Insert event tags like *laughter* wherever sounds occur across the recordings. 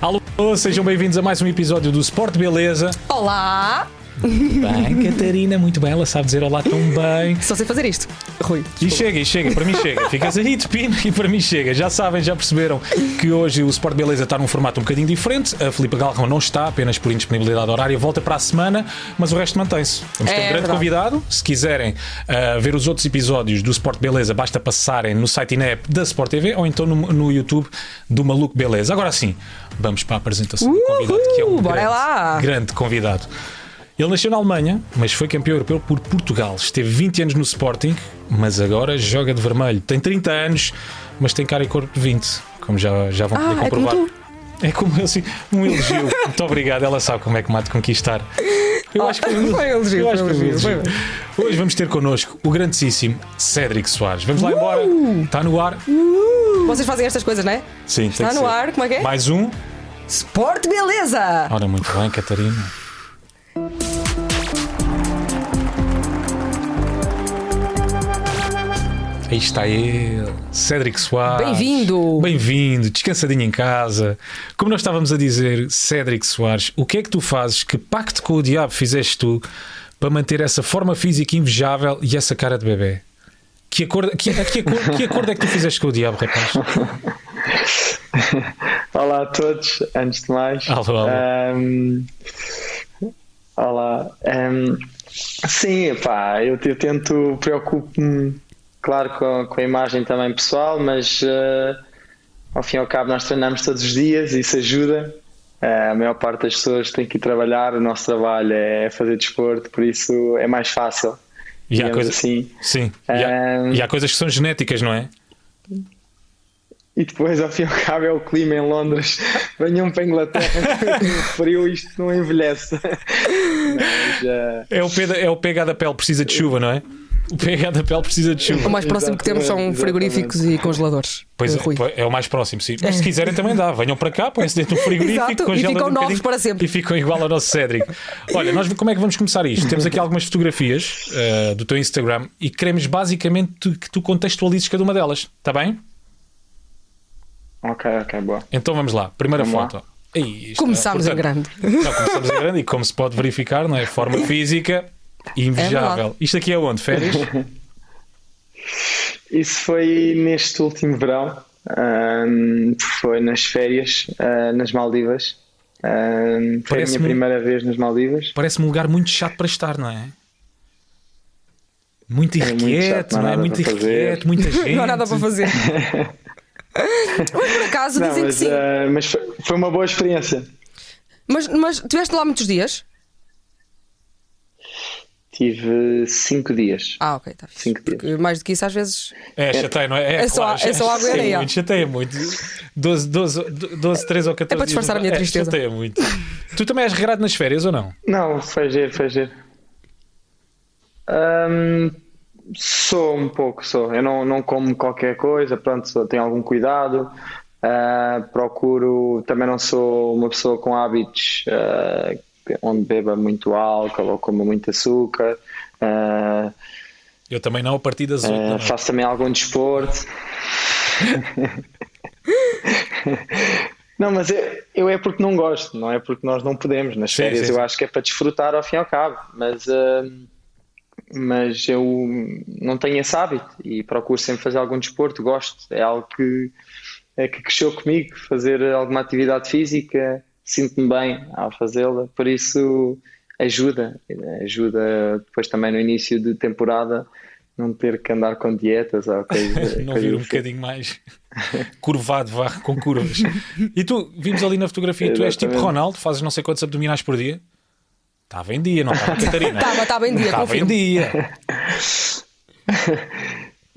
Alô, sejam bem-vindos a mais um episódio do Sport Beleza. Olá! Bem, Catarina, muito bem, ela sabe dizer olá tão bem. Só sei fazer isto. Rui. E chega, e chega, para mim chega. Ficas aí de pino e para mim chega. Já sabem, já perceberam que hoje o Sport Beleza está num formato um bocadinho diferente. A Filipe Galrão não está, apenas por indisponibilidade horária. Volta para a semana, mas o resto mantém-se. Vamos ter É um grande verdade. convidado. Se quiserem ah, ver os outros episódios do Sport Beleza, basta passarem no site e na app da Sport TV ou então no, no YouTube do Maluco Beleza. Agora sim, vamos para a apresentação do convidado, que é um Uhul, grande, lá. grande convidado. Ele nasceu na Alemanha, mas foi campeão europeu por Portugal. Esteve 20 anos no Sporting, mas agora joga de vermelho. Tem 30 anos, mas tem cara e corpo de 20, como já, já vão Ah, poder é como comprovar. tu. É como assim, um elogio. *laughs* Muito obrigado. Ela sabe como é que de conquistar. Eu acho que foi um Foi um elogio, eu acho foi um que elogio, elogio. Hoje vamos ter connosco o grandíssimo Cédric Soares. Vamos lá embora. Está no ar? Vocês fazem estas coisas, não é? Sim, tem Está no ser. ar, como é que é? Mais um. Sport Beleza! Ora, muito bem, Catarina. Aí está ele, Cédric Soares. Bem-vindo. Bem-vindo, descansadinho em casa. Como nós estávamos a dizer, Cédric Soares, o que é que tu fazes? Que pacto com o diabo fizeste tu para manter essa forma física invejável e essa cara de bebê? Que acordo, que, que acordo, que acordo é que tu fizeste com o diabo, rapaz? *laughs* Olá a todos, antes de mais. Alô, alô. Ahm, olá. Ahm, sim, pá, eu, eu tento, preocupo-me, claro, com, com a imagem também pessoal, mas ah, ao fim e ao cabo nós treinamos todos os dias, isso ajuda. Ah, a maior parte das pessoas tem que ir trabalhar, o nosso trabalho é fazer desporto, por isso é mais fácil. E há coisas, assim. sim, e há, Ahm. e há coisas que são genéticas, não é? E depois, ao fim e ao cabo, é o clima em Londres. *laughs* Venham para a Inglaterra, *laughs* frio, isto não envelhece. *laughs* Mas, eh, É o, pH, é o pH da pele precisa de chuva, não é? O pH da pele precisa de O chuva. mais próximo que temos são Exatamente, frigoríficos e congeladores. Pois é, Rui. pois é o mais próximo, sim. Mas se quiserem também dá. Venham para cá, põem-se dentro do frigorífico, Exato, e congelam ficam um novos para sempre. E ficam igual ao nosso Cédric. Olha, nós como é que vamos começar isto? Temos aqui algumas fotografias eh, do teu Instagram e queremos basicamente tu- que tu contextualizes cada uma delas. Está bem? ok, ok, boa. Então vamos lá. Primeira Vamos lá. foto. Aí, isto, Começámos em grande. Não, começamos em grande e como se pode verificar, não é? Forma *laughs* física invejável. verdade. Isto aqui é onde? Férias? *laughs* Isso foi neste último verão. ahm, foi nas férias, ah, nas Maldivas. Ahm, foi a minha primeira vez nas Maldivas. Parece-me um lugar muito chato para estar, não é? Muito É muito irrequieto, chato, não não é? Muito irrequieto, muita *laughs* gente. Não há nada para fazer. *laughs* mas por acaso Não, dizem que mas, sim. ah, mas foi, foi uma boa experiência. Mas, mas tiveste lá muitos dias? Tive cinco dias. Ah, ok, está fixe. Cinco dias. Mais do que isso, às vezes. É, chateia, não é? É só- é só água e areia. muito, chateia muito. 12, 12, 12, 13 ou 14 É para disfarçar a minha dias. tristeza. É, chateia muito. Tu também és regrado nas férias ou não? Não, foi giro, foi giro. Ahm, sou um pouco, sou. Eu não, não como qualquer coisa, pronto, sou- tenho algum cuidado. Ah, procuro, também não sou uma pessoa com hábitos ah, onde beba muito álcool ou coma muito açúcar. Ah, Eu também não, a partir das 8 ah, da noite. faço também algum desporto. *laughs* Não, mas eu, eu é porque não gosto, não é porque nós não podemos. Nas Sim, férias sim, eu acho que é para desfrutar ao fim e ao cabo, mas, hum, mas eu não tenho esse hábito e procuro sempre fazer algum desporto, gosto. É algo que, é que cresceu comigo, fazer alguma atividade física, sinto-me bem ao fazê-la, por isso ajuda, ajuda depois também no início de temporada não ter que andar com dietas ou *laughs* coisa, Não coisa vir um tipo. bocadinho mais *laughs* curvado, vá, com curvas. E tu, vimos ali na fotografia, tu és tipo. Ronaldo, fazes não sei quantos abdominais por dia. Estava em dia, não estava, Catarina? *laughs* Estava, estava em dia, Estava em dia.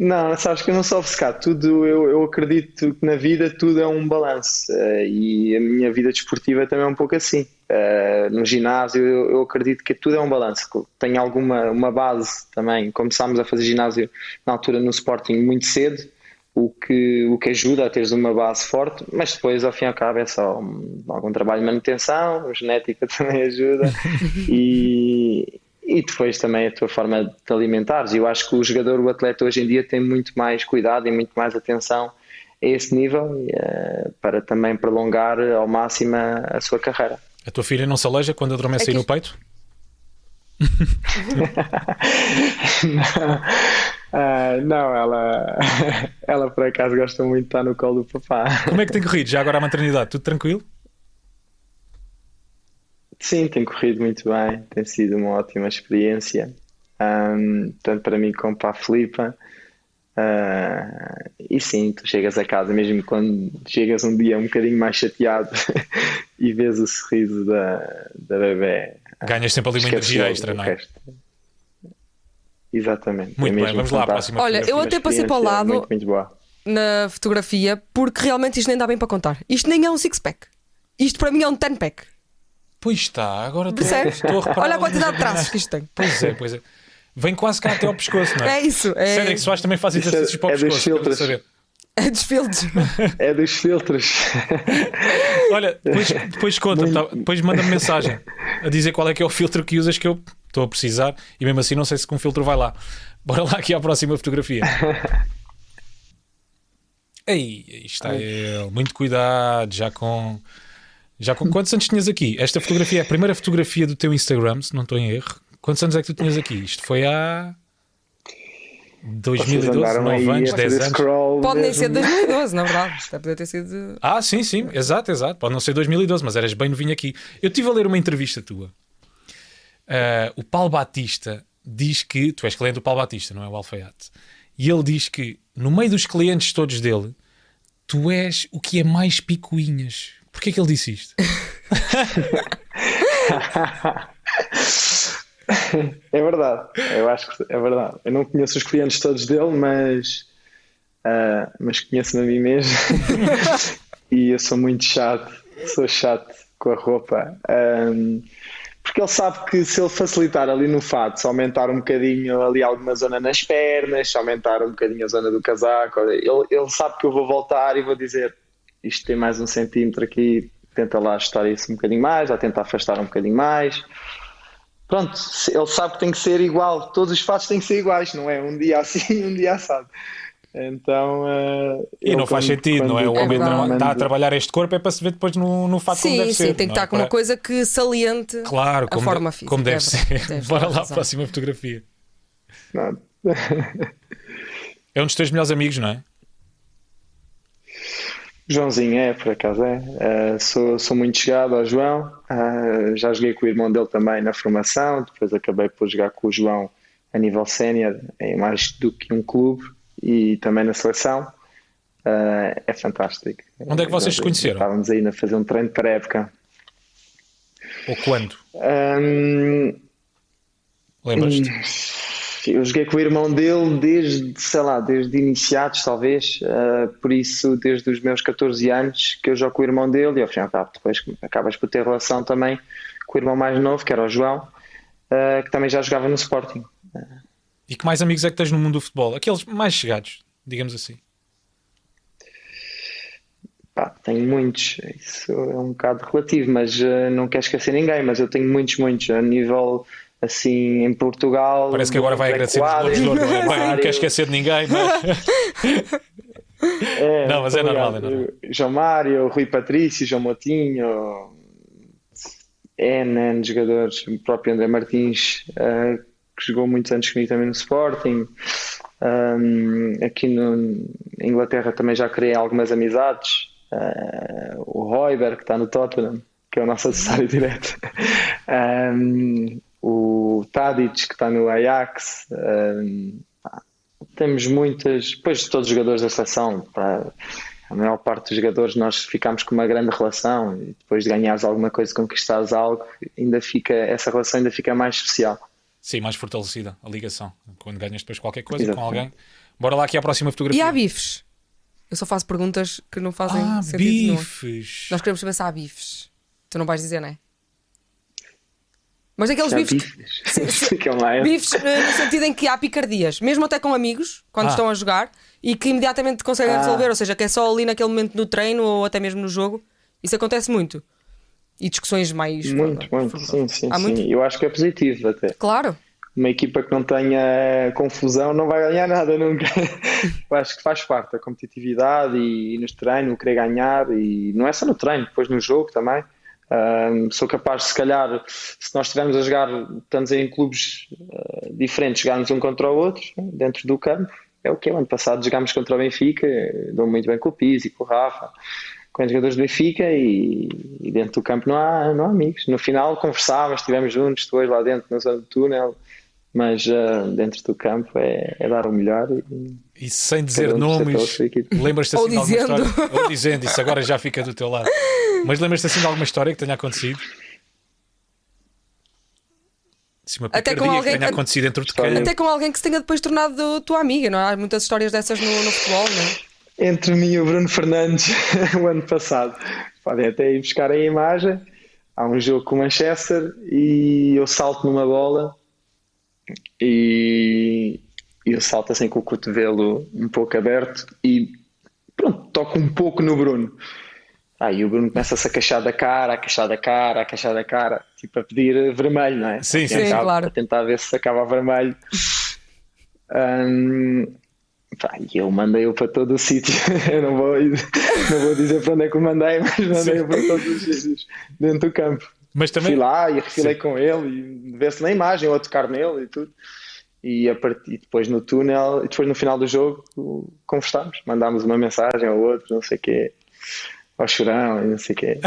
Não, sabes que eu não sou obcecado. Tudo, eu, eu acredito que na vida tudo é um balanço eh, e a minha vida desportiva também é um pouco assim. Eh, no ginásio eu, eu acredito que tudo é um balanço. Tenho alguma uma base também. Começámos a fazer ginásio na altura no Sporting muito cedo, o que, o que ajuda a teres uma base forte, mas depois ao fim e ao cabo é só um- algum trabalho de manutenção, genética *laughs* também ajuda *laughs* e, e depois também a tua forma de alimentares. Eu acho que o jogador, o atleta hoje em dia tem muito mais cuidado e muito mais atenção a esse nível uh, para também prolongar ao máximo a, sua carreira. A tua filha não se aleja quando adormece é aí no peito? *laughs* não, uh, não, ela, *laughs* ela por acaso gosta muito de estar no colo do papá. Como é que tem corrido? Já agora a maternidade, tudo tranquilo? Sim, tem corrido muito bem, tem sido uma ótima experiência, um, tanto para mim como para a Filipa. Uh, e sim, tu chegas a casa, mesmo quando chegas um dia um bocadinho mais chateado *laughs* e vês o sorriso da, da bebê. Ganhas sempre ali uma energia extra, não é? Exatamente. Muito é bem, vamos lá à próxima. Olha, eu até passei para o lado muito, muito na fotografia porque realmente isto nem dá bem para contar. Isto nem é um six-pack. Isto para mim é um ten-pack. Pois está, agora estou a reparar. Olha a quantidade de traços que isto tem. Pois é, pois é. Vem quase cá até ao pescoço, não é? É isso. É... Cédric Soares também faz exercícios é, para o é pescoço. Dos filtros. Saber. É dos filtros. É dos filtros. *laughs* Olha, depois, depois conta, tá, depois manda-me mensagem a dizer qual é que é o filtro que usas que eu estou a precisar e mesmo assim não sei se com filtro vai lá. Bora lá aqui à próxima fotografia. *laughs* Ei, aí está ele. Muito cuidado, já com. Já com quantos anos tinhas aqui? Esta fotografia é a primeira fotografia do teu Instagram, se não estou em erro. Quantos anos é que tu tinhas aqui? Isto foi há 2012, 9 anos, 10 anos. Pode nem ser 2012, na verdade. Até poder ter sido. Ah, sim, sim, exato, exato. Pode não ser 2012, mas eras bem novinho aqui. Eu estive a ler uma entrevista tua. Uh, o Paulo Batista diz que. Tu és cliente do Paulo Batista, não é o Alfaiate. E ele diz que no meio dos clientes todos dele, tu és o que é mais picuinhas. Porquê que ele disse isto? *laughs* é verdade, eu acho que é verdade. Eu não conheço os clientes todos dele, mas, uh, mas conheço-me a mim mesmo. *laughs* e eu sou muito chato, sou chato com a roupa. Um, porque ele sabe que se ele facilitar ali no fato, se aumentar um bocadinho ali alguma zona nas pernas, se aumentar um bocadinho a zona do casaco, ele, ele sabe que eu vou voltar e vou dizer isto tem mais um centímetro aqui, tenta lá ajustar isso um bocadinho mais, ou tenta afastar um bocadinho mais pronto, ele sabe que tem que ser igual, todos os fatos têm que ser iguais, não é? Um dia assim, *laughs* um dia assado. Então, uh, e não faz sentido, quando, não é? O homem é está a trabalhar este corpo é para se ver depois no, no fato sim, como deve sim, ser. Sim, tem que estar é? com uma coisa que saliente claro, a forma de, física. Como deve é ser. Deve *laughs* Bora lá, razão. próxima fotografia. é um dos teus melhores amigos, não é? Joãozinho é, por acaso é. Uh, sou, sou muito chegado ao João. Uh, já joguei com o irmão dele também na formação. Depois acabei por jogar com o João a nível sénior em mais do que um clube e também na seleção. Uh, é fantástico. Onde é que vocês se conheceram? Estávamos aí a fazer um treino para a época. Ou quando? Um, Lembras-te? Eu joguei com o irmão dele desde, sei lá, desde iniciados, talvez, uh, por isso, desde os meus 14 anos que eu jogo com o irmão dele e ao fim e depois acabas por ter relação também com o irmão mais novo, que era o João, uh, que também já jogava no Sporting. E que mais amigos é que tens no mundo do futebol? Aqueles mais chegados, digamos assim. Pá, tenho muitos, isso é um bocado relativo, mas uh, não quero esquecer ninguém, mas eu tenho muitos, muitos, a nível assim em Portugal. Parece que agora vai agradecer os não é? *laughs* Não quer esquecer de ninguém, mas. *laughs* É, não, mas é normal, é normal. João Mário, Rui Patrício, João Motinho, N, jogadores, o próprio André Martins, uh, que jogou muitos anos comigo também no Sporting. Um, aqui no, em Inglaterra também já criei algumas amizades. Uh, o Royber, que está no Tottenham, que é o nosso *laughs* adversário direto. Um, o Tadic, que está no Ajax. Um, temos muitas, depois todos os jogadores da seleção, para a maior parte dos jogadores nós ficamos com uma grande relação e depois de ganhares alguma coisa, conquistares algo, ainda fica, essa relação ainda fica mais especial. Sim, mais fortalecida a ligação. Quando ganhas depois qualquer coisa Exatamente. com alguém. Bora lá aqui à próxima fotografia. E há bifes? Eu só faço perguntas que não fazem ah, sentido bifes. Nenhum. Nós queremos saber se há bifes. Tu não vais dizer, não é? Mas aqueles bifes. bifes. Que, *laughs* é bifes eh, no sentido em que há picardias, mesmo até com amigos, quando ah. estão a jogar, e que imediatamente conseguem ah. resolver, ou seja, que é só ali naquele momento no treino ou até mesmo no jogo. Isso acontece muito. E discussões mais. Muito, muito, sim, sim, sim. Muito? Eu acho que é positivo até. Claro. uma equipa que não tenha confusão não vai ganhar nada nunca. *laughs* Eu acho que faz parte da competitividade e, e nos treinos, querer ganhar, e não é só no treino, depois no jogo também. Um, sou capaz, se calhar, se nós estivermos a jogar, estamos em clubes uh, diferentes, jogarmos um contra o outro, dentro do campo, é o que é. Ano passado jogámos contra o Benfica, dou muito bem com o Pizzi, com o Rafa, com os jogadores do Benfica e, e, dentro do campo não há, não há amigos. No final conversávamos, estivemos juntos, depois lá dentro na zona do túnel, mas uh, dentro do campo é, é, dar o melhor. E, e sem dizer um nomes, lembras-te assim de alguma história? Ou dizendo, isso agora já fica do teu lado. Mas lembras-te assim de alguma história que tenha acontecido? Se uma até com alguém que tenha acontecido dentro de quem? Até com alguém que se tenha depois tornado tua amiga, não é? Há muitas histórias dessas no, no futebol, não é? Entre mim e o Bruno Fernandes, *laughs* o ano passado. Podem até ir buscar a imagem. Há um jogo com o Manchester e eu salto numa bola e eu salto assim com o cotovelo um pouco aberto e pronto, toco um pouco no Bruno. Aí o Bruno começa-se a queixar da cara, a queixar da cara, a queixar da cara, tipo a pedir vermelho, não é? Sim, sim, claro. A tentar ver se acaba vermelho. Um, e eu mandei-o para todo o sítio. *laughs* eu não vou, não vou dizer para onde é que o mandei, mas mandei-o para todos os sítios dentro do campo. Mas também... Fui lá e refilei com ele e ver-se na imagem ou a tocar nele e tudo. E, a partir, depois no túnel, e depois no final do jogo conversámos, mandámos uma mensagem ao outro, não sei o quê ao chorão e não sei o quê. *laughs*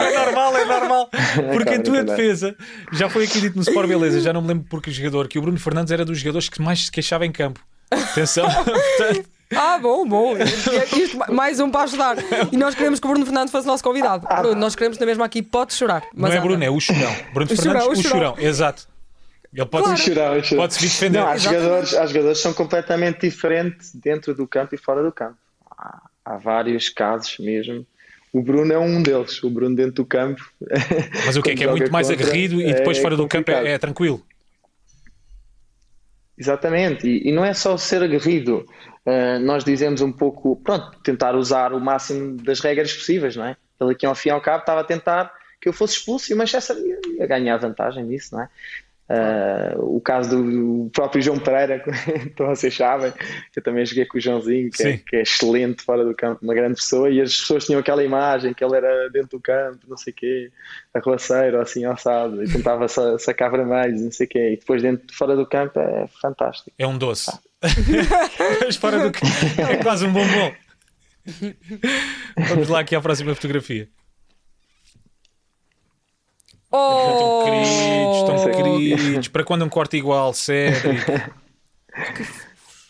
é normal, é normal. *laughs* Porque em tua defesa, já foi aqui dito no Sport Beleza, já não me lembro porque jogador, que o Bruno Fernandes era dos jogadores que mais se queixava em campo. Atenção, *laughs* portanto. Ah, bom, bom. Isto, mais um para ajudar. E nós queremos que o Bruno Fernandes fosse nosso convidado. Bruno, nós queremos na mesma aqui, pode chorar. Mas não é Bruno, é o chorão. Bruno o Fernandes, churão, o, chorão. Exato. Ele pode, claro. chorar, chorar. pode se defender. Não, há, jogadores, há jogadores que são completamente diferentes dentro do campo e fora do campo. Há vários casos mesmo. O Bruno é um deles, o Bruno dentro do campo. *laughs* Mas o que é que é muito mais aguerrido e depois é fora do campo é, é, tranquilo? Exatamente, e, e, não é só ser aguerrido, uh, nós dizemos um pouco, pronto, tentar usar o máximo das regras possíveis, não é? Ele aqui ao fim e ao cabo estava a tentar que eu fosse expulso e o Manchester ia, ia ganhar vantagem nisso, não é? Uh, o caso do, próprio João Pereira, *laughs* então vocês sabem, que eu também joguei com o Joãozinho, que é, que é, excelente fora do campo, uma grande pessoa, e as pessoas tinham aquela imagem que ele era dentro do campo, não sei o quê, arruaceiro, assim, assado, e tentava sacar vermelhos, não sei o quê, e depois dentro, fora do campo é fantástico. É um doce. Ah. *laughs* Mas fora do campo é quase um bombom. *laughs* Vamos lá aqui à próxima fotografia. Oh! Estão queridos, estão queridos. Para quando um corte igual, sério.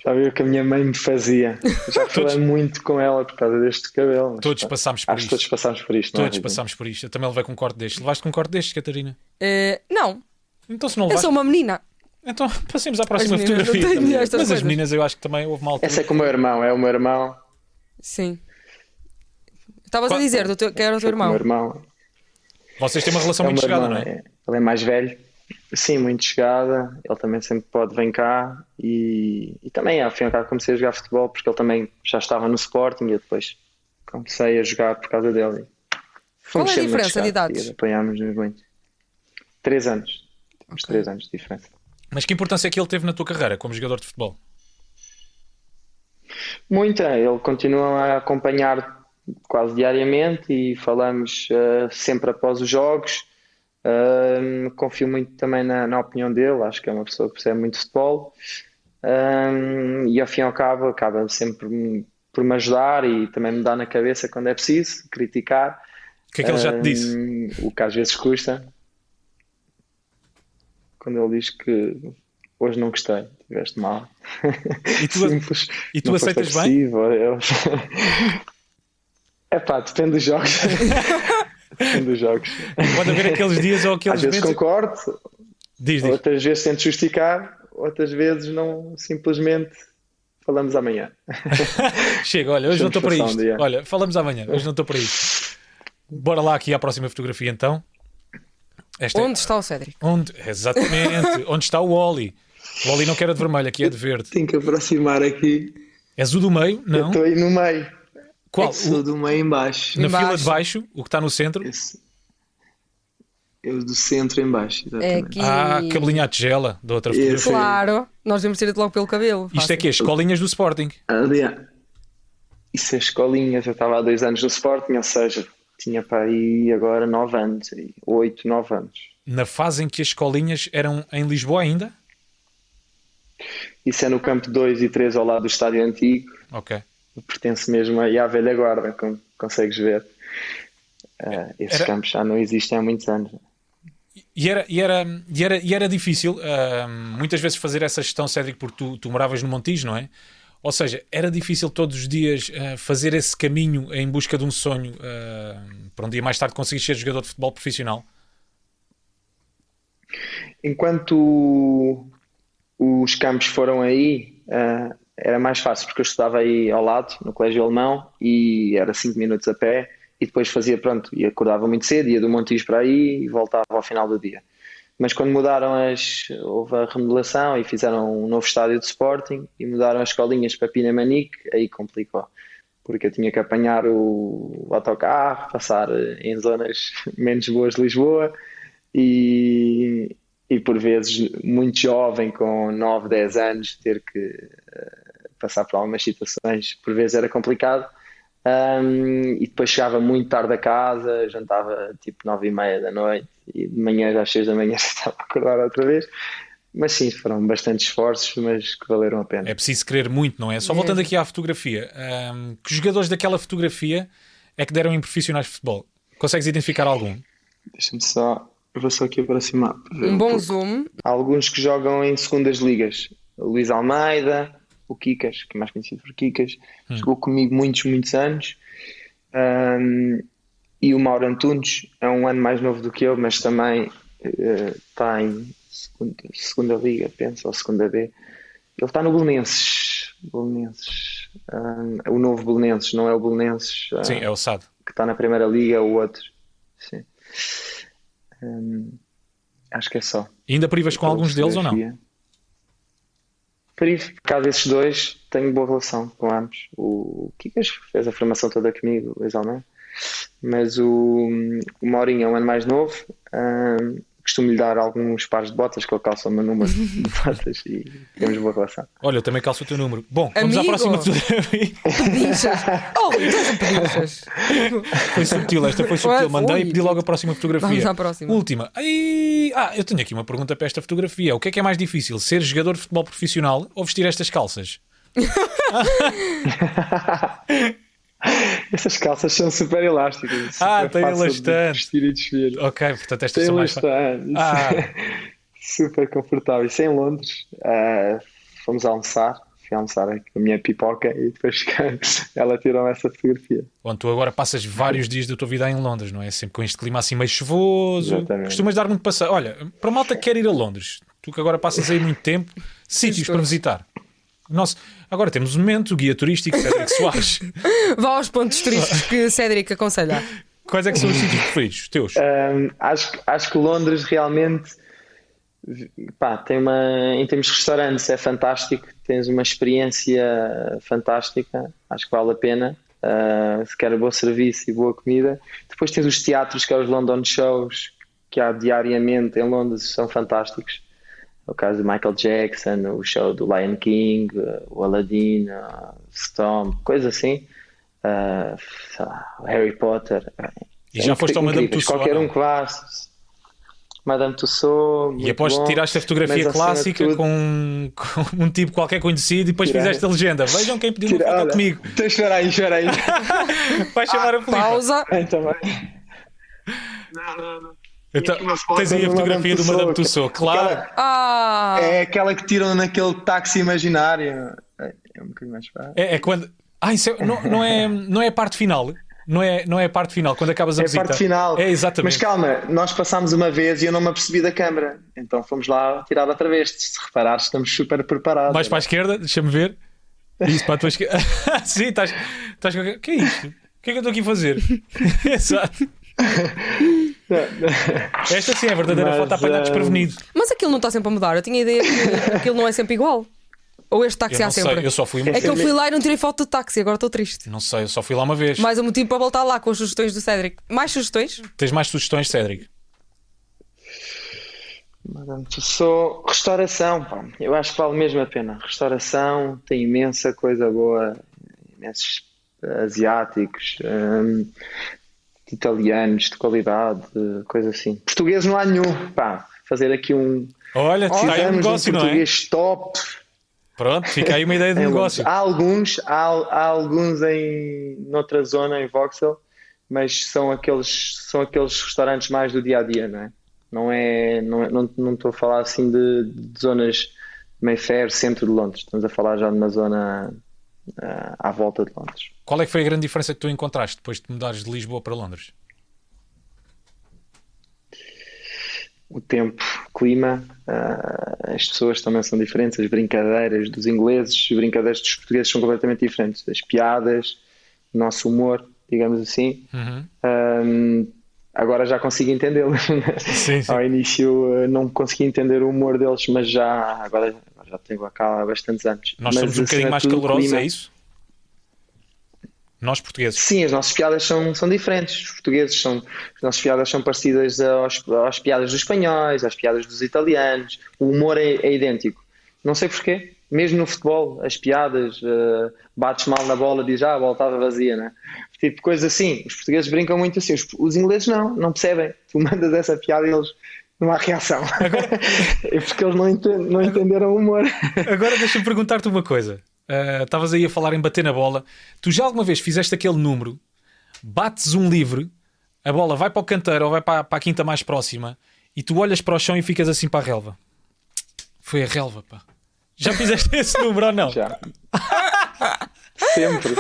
Já viu o que a minha mãe me fazia. Já falei muito com ela por causa deste cabelo. Todos passámos por acho isto. Todos passámos por isto. É, todos é, passámos por isto. Eu também levei com um corte deste. Levaste com um corte deste, Catarina? Uh, não. Então se não levaste... Eu sou uma menina. Então *laughs* passemos à próxima fotografia. Mas coisas. as meninas eu acho que também houve mal. Essa é com o meu irmão, é o meu irmão. Sim. Estavas a dizer do teu, que era o teu irmão. O meu irmão. Vocês têm uma relação é muito chegada, não é? Ele é mais velho, sim, muito chegada. Ele também sempre pode vir cá e, e também, ao fim e ao cabo, comecei a jogar futebol porque ele também já estava no Sporting e eu depois comecei a jogar por causa dele. Qual é a diferença de idades? Apanhámos-nos muito. Três anos. Temos okay. três anos de diferença. Mas que importância é que ele teve na tua carreira como jogador de futebol? Muita. Ele continua a acompanhar quase diariamente e falamos uh, sempre após os jogos. Uh, confio muito também na, na, opinião dele, acho que é uma pessoa que percebe muito futebol e ao fim e ao cabo acaba sempre por me ajudar e também me dá na cabeça quando é preciso, criticar. O que é que ele já te disse? O que às vezes custa. Quando ele diz que hoje não gostei, tiveste mal. E tu, *laughs* Simples, e tu aceitas bem? Eu... *laughs* *laughs* É pá, depende dos jogos. *laughs* depende dos jogos. Pode haver aqueles dias ou aqueles Às vezes momentos... concordo, diz, diz. outras vezes tento justificar, outras vezes não simplesmente falamos amanhã. *laughs* Chega, olha, hoje não estou para isto. Um olha, falamos amanhã, hoje não estou para isto. Bora lá aqui à próxima fotografia então. Esta é onde é... está o Cédric? Onde? Exatamente, *laughs* onde está o Oli? O Oli não quer a de vermelho, aqui é de verde. Tenho que aproximar aqui. És o do meio? Não. estou aí no meio. Qual? Esse o do meio em baixo. Na fila de baixo, o que está no centro? Esse. É o do centro em baixo, É exatamente. aqui. Ah, cabelinho à tigela da outra Esse. fotografia. Claro, nós devemos ter ido logo pelo cabelo. Isto é que é escolinhas do Sporting. Aliás, isso é escolinhas. Eu estava há dois anos no Sporting, ou seja, tinha para aí agora nove anos, oito, nove anos. Na fase em que as escolinhas eram em Lisboa ainda? Isso é no campo 2 e 3 ao lado do estádio antigo. Ok. Pertence mesmo aí à velha guarda, como consegues ver. Ah, esses Era- campos já não existem há muitos anos. E era, e era, e era, e era difícil ah, muitas vezes fazer essa gestão, Cédric, porque tu, tu moravas no Montijo, não é? Ou seja, era difícil todos os dias ah, fazer esse caminho em busca de um sonho ah, para um dia mais tarde conseguir ser jogador de futebol profissional. Enquanto os campos foram aí, era mais fácil, porque eu estudava aí ao lado, no Colégio Alemão, e era 5 minutos a pé, e depois fazia, pronto, e acordava muito cedo, ia do Montijo para aí e voltava ao final do dia. Mas quando mudaram as. houve a remodelação e fizeram um novo estádio de Sporting e mudaram as escolinhas para Pinamanique, aí complicou. Porque eu tinha que apanhar o autocarro, passar em zonas *laughs* menos boas de Lisboa e, e por vezes muito jovem, com 9, 10 anos, ter que eh, passar por algumas situações, por vezes era complicado. Um, e depois chegava muito tarde a casa, jantava tipo 9 e meia da noite e de manhã às 6 da manhã *laughs* já estava a acordar outra vez. Mas sim, foram bastante esforços, mas que valeram a pena. É preciso querer muito, não é? Só voltando aqui à fotografia, ah, que jogadores daquela fotografia é que deram em profissionais de futebol? Consegues identificar algum? Deixa-me só, eu vou só aqui aproximar. ver Um bom pouco. zoom. Há alguns que jogam em segundas ligas. O Luís Almeida, o Kikas, que é mais conhecido por Kikas, jogou comigo muitos, muitos anos. Ahm, e o Mauro Antunes é um ano mais novo do que eu, mas também eh, está em segunda, segunda liga, penso, ou segunda B. Ele está no Belenenses. Belenenses. Ahm, o novo Belenenses, não é o Belenenses ah, Sim, é o SAD. que está na primeira liga, é o outro. Sim. Ahm, acho que é só. E ainda privas com alguns deles ou não? Fotografia. Privo, por causa desses dois, tenho boa relação com ambos. O Kikas fez a formação toda comigo, o. Mas o, o Maurinho é um ano mais novo. ahm, costumo lhe dar alguns pares de botas, que ele calça o meu número de *laughs* botas e temos boa relação. Olha, eu também calço o teu número. Bom, vamos à Amigo! próxima *laughs* fotografia. Pedinchas. Oh, pedinchas. Foi subtil, esta foi subtil. Foi. Mandei e pedi logo a próxima fotografia. Vamos à próxima. Última. Ai, Ah, eu tenho aqui uma pergunta para esta fotografia. O que é que é mais difícil? Ser jogador de futebol profissional ou vestir estas calças? *laughs* Essas calças são super elásticas. Ah, super tem de elastano. vestir e. Ok, portanto estas Tem são mais. Ah. *laughs* super confortável. Isso é em Londres. Ah, fomos almoçar. Fui almoçar com a minha pipoca e depois *laughs* ela tirou essa fotografia. Onde tu agora passas vários dias da tua vida em Londres, não é? Sempre com este clima assim meio chuvoso. Exatamente. Costumas dar muito passeio. Olha, para a malta que quer ir a Londres, tu que agora passas aí muito tempo, sítios para visitar. Nosso... Agora temos um momento, o guia turístico Cédric *laughs* Soares. Vá aos pontos turísticos que Cédric aconselha. Quais é que são os sítios preferidos? Os teus? Um, acho, acho que Londres realmente pá, tem uma em termos de restaurantes é fantástico, tens uma experiência fantástica, acho que vale a pena. Uh, se quer bom serviço e boa comida. Depois tens os teatros, que é os London Shows, que há diariamente em Londres, são fantásticos. O caso do Michael Jackson, o show do Lion King, o Aladdin, uh, Storm, coisa assim. Uh, o Harry Potter. E já foste ao Madame. Tussauds, Qualquer um que vá. Madame Tussauds. E após bom, tiraste a fotografia de clássica tudo- com, com um tipo qualquer conhecido e depois Tirei. fizeste a legenda. Vejam quem pediu uma Tira- foto olha, comigo. Então espera aí, espera aí. *laughs* Vai chamar a Filipe. Pausa. Bem, também. Não, não, não. Então, tens aí a do fotografia do Madame Tussauds. Claro. Aquela- Ah! É aquela que tiram naquele táxi imaginário. É é um bocadinho mais fácil. É, é quando. Ah, isso é- não, não, é, não é a parte final. Não é, não é a parte final, quando acabas a É a visita. parte final. É exatamente. Mas calma, nós passámos uma vez e eu não me apercebi da câmara. Então fomos lá tirar outra vez. Se reparares, estamos super preparados. Mais para a esquerda, deixa-me ver. Isso, para a tua esquerda. *laughs* Sim, estás. estás. O que é isto? O que é que eu estou aqui a fazer? *laughs* Exato. Esta sim é a verdadeira Mas, foto a apanhar ah, desprevenido. Mas aquilo não está sempre a mudar. Eu tinha a ideia que aquilo não é sempre igual. Ou este táxi há sei, sempre. eu só fui uma É que eu fui lá e não tirei foto do táxi, agora estou triste. Não sei, eu só fui lá uma vez. Mais um motivo para voltar lá com as sugestões do Cédric. Mais sugestões? Tens mais sugestões, Cédric? Sou restauração, pá. eu acho que vale mesmo a pena. Restauração tem imensa coisa boa, imensos asiáticos, hum, italianos de qualidade, coisa assim. Portugueses não há nenhum, pá. Fazer aqui um. Olha, está aí um negócio, um não é? português top. Pronto, fica aí uma ideia de *laughs* negócio. Há alguns, há, há alguns em noutra zona, em Vauxhall, mas são aqueles, são aqueles restaurantes mais do dia a dia, não é? Não é, não, é- não, não estou a falar assim de, de zonas Mayfair, centro de Londres. Estamos a falar já de uma zona à volta de Londres. Qual é que foi a grande diferença que tu encontraste depois de mudares de Lisboa para Londres? O tempo, o clima, ah, as pessoas também são diferentes, as brincadeiras dos ingleses, as brincadeiras dos portugueses são completamente diferentes. As piadas, o nosso humor, digamos assim. Uhum. Ahm, agora já consigo entendê-los. Sim. Ao início eh, não consegui entender o humor deles, mas já agora já tenho cá há bastantes anos. Nós Mas, somos um bocadinho mais calorosos, clima- é isso? Nós portugueses. Sim, as nossas piadas são, são diferentes. Os portugueses são. As nossas piadas são parecidas aos, às piadas dos espanhóis, às piadas dos italianos. O humor é, é idêntico. Não sei porquê. Mesmo no futebol, as piadas, eh, bates mal na bola, diz ah, a bola estava vazia, né? Tipo, coisa assim. Os portugueses brincam muito assim. Os, os ingleses não, não percebem. Tu *laughs* mandas essa piada e eles. Não há reação. *laughs* é porque eles não, enten- não entenderam o humor. Agora deixa-me perguntar-te uma coisa. Ah, Estavas aí a falar em bater na bola. Tu já alguma vez fizeste aquele número, bates um livre, a bola vai para o canteiro ou vai para, para a quinta mais próxima e tu olhas para o chão e ficas assim para a relva? Foi a relva, pá. Já fizeste *laughs* esse número ou não? Já. sempre.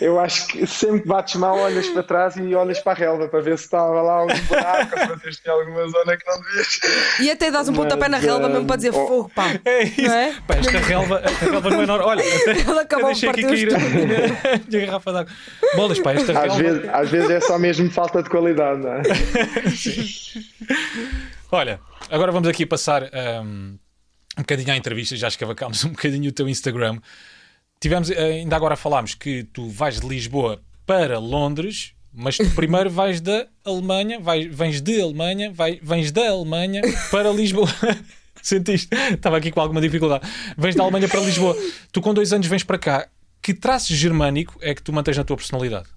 Eu acho que sempre bates mal, olhas para trás e olhas para a relva para ver se estava lá algum buraco ou se tinha alguma zona que não devias. E até dás um pontapé na relva mesmo para dizer oh. fogo, pá. É isso. Não é? Pá, esta relva, a relva não é normal. Olha, até, *laughs* Ela acabou deixei de aqui cair a minha garrafa d'água. Bolas, pá, esta Às relva. vezes, às vezes é só mesmo falta de qualidade, não é? *laughs* Olha, agora vamos aqui passar um, um bocadinho à entrevista, já escavacámos um bocadinho o teu Instagram. Tivemos, eh, ainda agora falámos que tu vais de Lisboa para Londres, mas tu primeiro *laughs* vais da Alemanha, vais, vens de Alemanha, vai, vens da Alemanha para Lisboa. *laughs* Sentiste? Estava aqui com alguma dificuldade. Vens da Alemanha para Lisboa. Tu com dois anos vens para cá. Que traço germânico é que tu mantens na tua personalidade?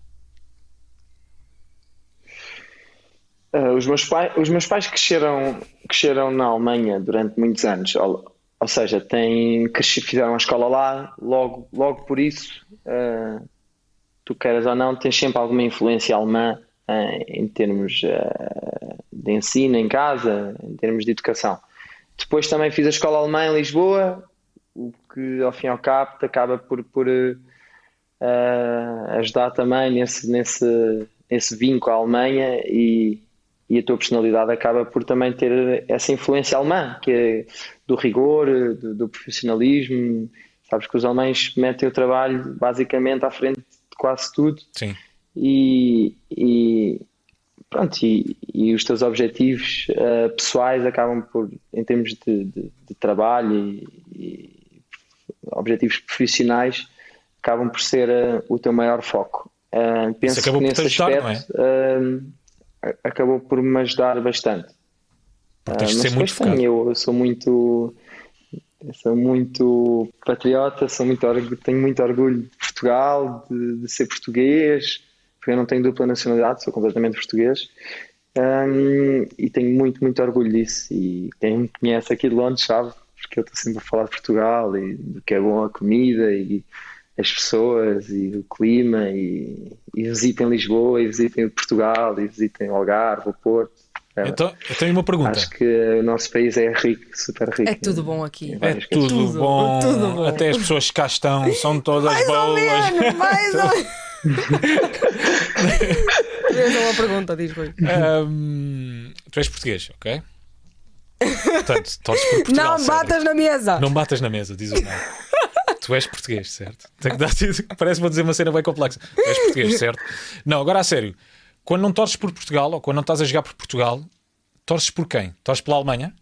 Ah, os, meus pai, os meus pais cresceram, cresceram na Alemanha durante muitos anos, ou seja, cresci- fizeram a escola lá, logo, logo por isso, ah, tu queiras ou não, tens sempre alguma influência alemã ah, em termos ah, de ensino em casa, em termos de educação. Depois também fiz a escola alemã em Lisboa, o que ao fim e ao cabo te acaba por, por ajudar também nesse, nesse, nesse vínculo à Alemanha e, e a tua personalidade acaba por também ter essa influência alemã, que é do rigor, do, do profissionalismo. Sabes que os alemães metem o trabalho basicamente à frente de quase tudo Sim. e, e pronto, e, e os teus objetivos eh, pessoais acabam por, em termos de, de- de trabalho e, e objetivos profissionais, acabam por ser eh, o teu maior foco. Eh, penso acabou que por te nesse ajudar, não é? aspecto eh, a- acabou por me ajudar bastante. Porque tens de Ah, ser mas muito também focado. eu, eu sou muito eu sou muito patriota, sou muito, tenho muito orgulho de Portugal, de, de ser português, porque eu não tenho dupla nacionalidade, sou completamente português. Hum, e tenho muito, muito orgulho disso. E quem me conhece aqui de Londres sabe, porque eu estou sempre a falar de Portugal e do que é bom a comida e as pessoas e o clima. E, e visitem Lisboa, e visitem Portugal, e visitem Algarve, o Porto. Então, eu tenho uma pergunta. Acho que o nosso país é rico, super rico. É tudo bom aqui. É tudo. Tudo, bom. tudo bom. Até as pessoas que cá estão são todas Mais ou boas. menos, mais ou menos. *laughs* Uma pergunta, diz Rui. Ahm, tu és português, ok? Portanto, torces por Portugal. Não batas na mesa. Não batas na mesa, diz o não. Tu és português, certo? Tenho que dar Parece vou dizer uma cena bem complexa. Tu és português, certo? Não, agora a sério. Quando não torces por Portugal ou quando não estás a jogar por Portugal, torces por quem? Torces pela Alemanha?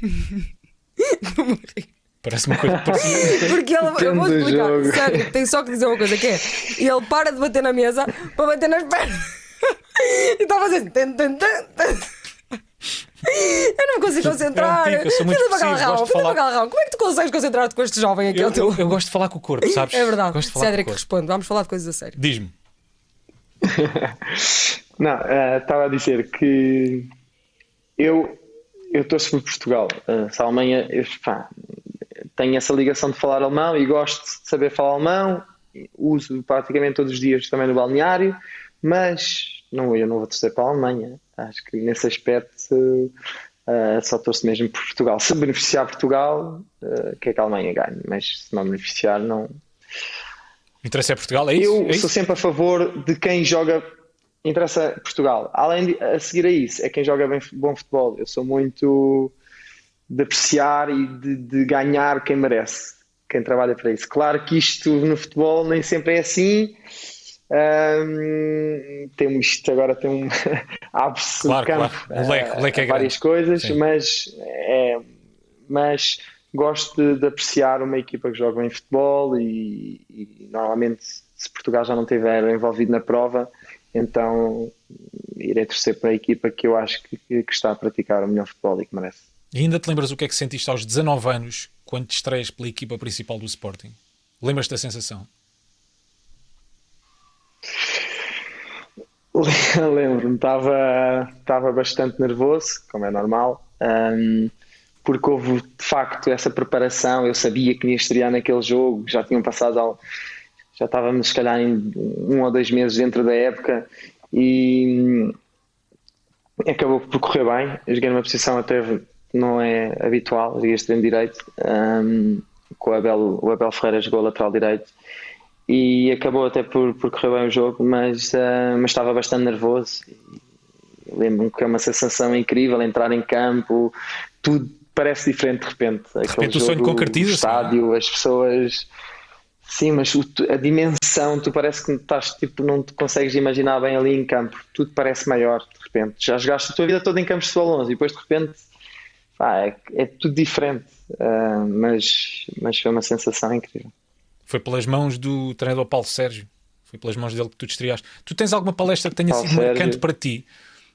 *laughs* Parece uma coisa parecida. Porque ele, eu vou explicar, jogo. sério, tenho só que dizer uma coisa: que é ele para de bater na mesa para bater nas pernas. *laughs* E está a fazer. Tan, tan, tan, tan. Eu não consigo Depende concentrar. É um tico, eu sou muito Filipe Galrão, Filipe Galrão, como é que tu consegues concentrar-te com este jovem aqui Eu, ao teu eu- eu gosto de falar com o corpo, sabes? É verdade. Gosto de falar Cédric com o corpo. responde. Vamos falar de coisas a sério. Diz-me. Não, eh, estava a dizer que eu eu torço por Portugal. Uh, se a Alemanha eu, pá, tenho essa ligação de falar alemão e gosto de saber falar alemão, uso praticamente todos os dias também no balneário, mas não, eu não vou torcer para a Alemanha. Acho que nesse aspecto uh, só torço mesmo por Portugal. Se beneficiar Portugal, uh, que é que a Alemanha ganhe, mas se não beneficiar, não. Interessa é Portugal, é isso? Eu É isso? sou sempre a favor de quem joga. Interessa Portugal. Além de a seguir a isso, é quem joga bem, bom futebol. Eu sou muito de apreciar e de, de ganhar quem merece, quem trabalha para isso. Claro que isto no futebol nem sempre é assim. Hum, temos isto agora tem um *laughs* Claro, campo claro. O leque- o leque é várias grande. coisas, Sim. mas é, mas gosto de, de apreciar uma equipa que joga em futebol e, e normalmente se Portugal já não estiver envolvido na prova, então irei torcer para a equipa que eu acho que, que está a praticar o melhor futebol e que merece. E ainda te lembras o que é que sentiste aos 19 anos quando te estreias pela equipa principal do Sporting? Lembras-te da sensação? *laughs* Lembro-me, estava, estava bastante nervoso, como é normal, hum, porque houve de facto essa preparação. Eu sabia que ia estrear naquele jogo, já tinham passado, al- já estávamos se calhar em um ou dois meses dentro da época e hum, acabou por correr bem. Eu joguei numa posição até não é habitual, joguei extremo direito, hum, com o Abel, o Abel Ferreira jogou lateral direito e acabou até por, por correr bem o jogo, mas, ah, mas estava bastante nervoso. Lembro-me que é uma sensação incrível entrar em campo, tudo parece diferente de repente. De repente o sonho concretiza-se, O estádio, as pessoas. Sim, mas a dimensão, tu parece que estás tipo, não te consegues imaginar bem ali em campo, tudo parece maior de repente. Já jogaste a tua vida toda em campos de futebol 11 e depois de repente é, é tudo diferente, Ah, mas, mas foi uma sensação incrível. Foi pelas mãos do treinador Paulo Sérgio. Foi pelas mãos dele que tu te estreaste. Tu tens alguma palestra que tenha Paulo sido marcante Sérgio. para ti?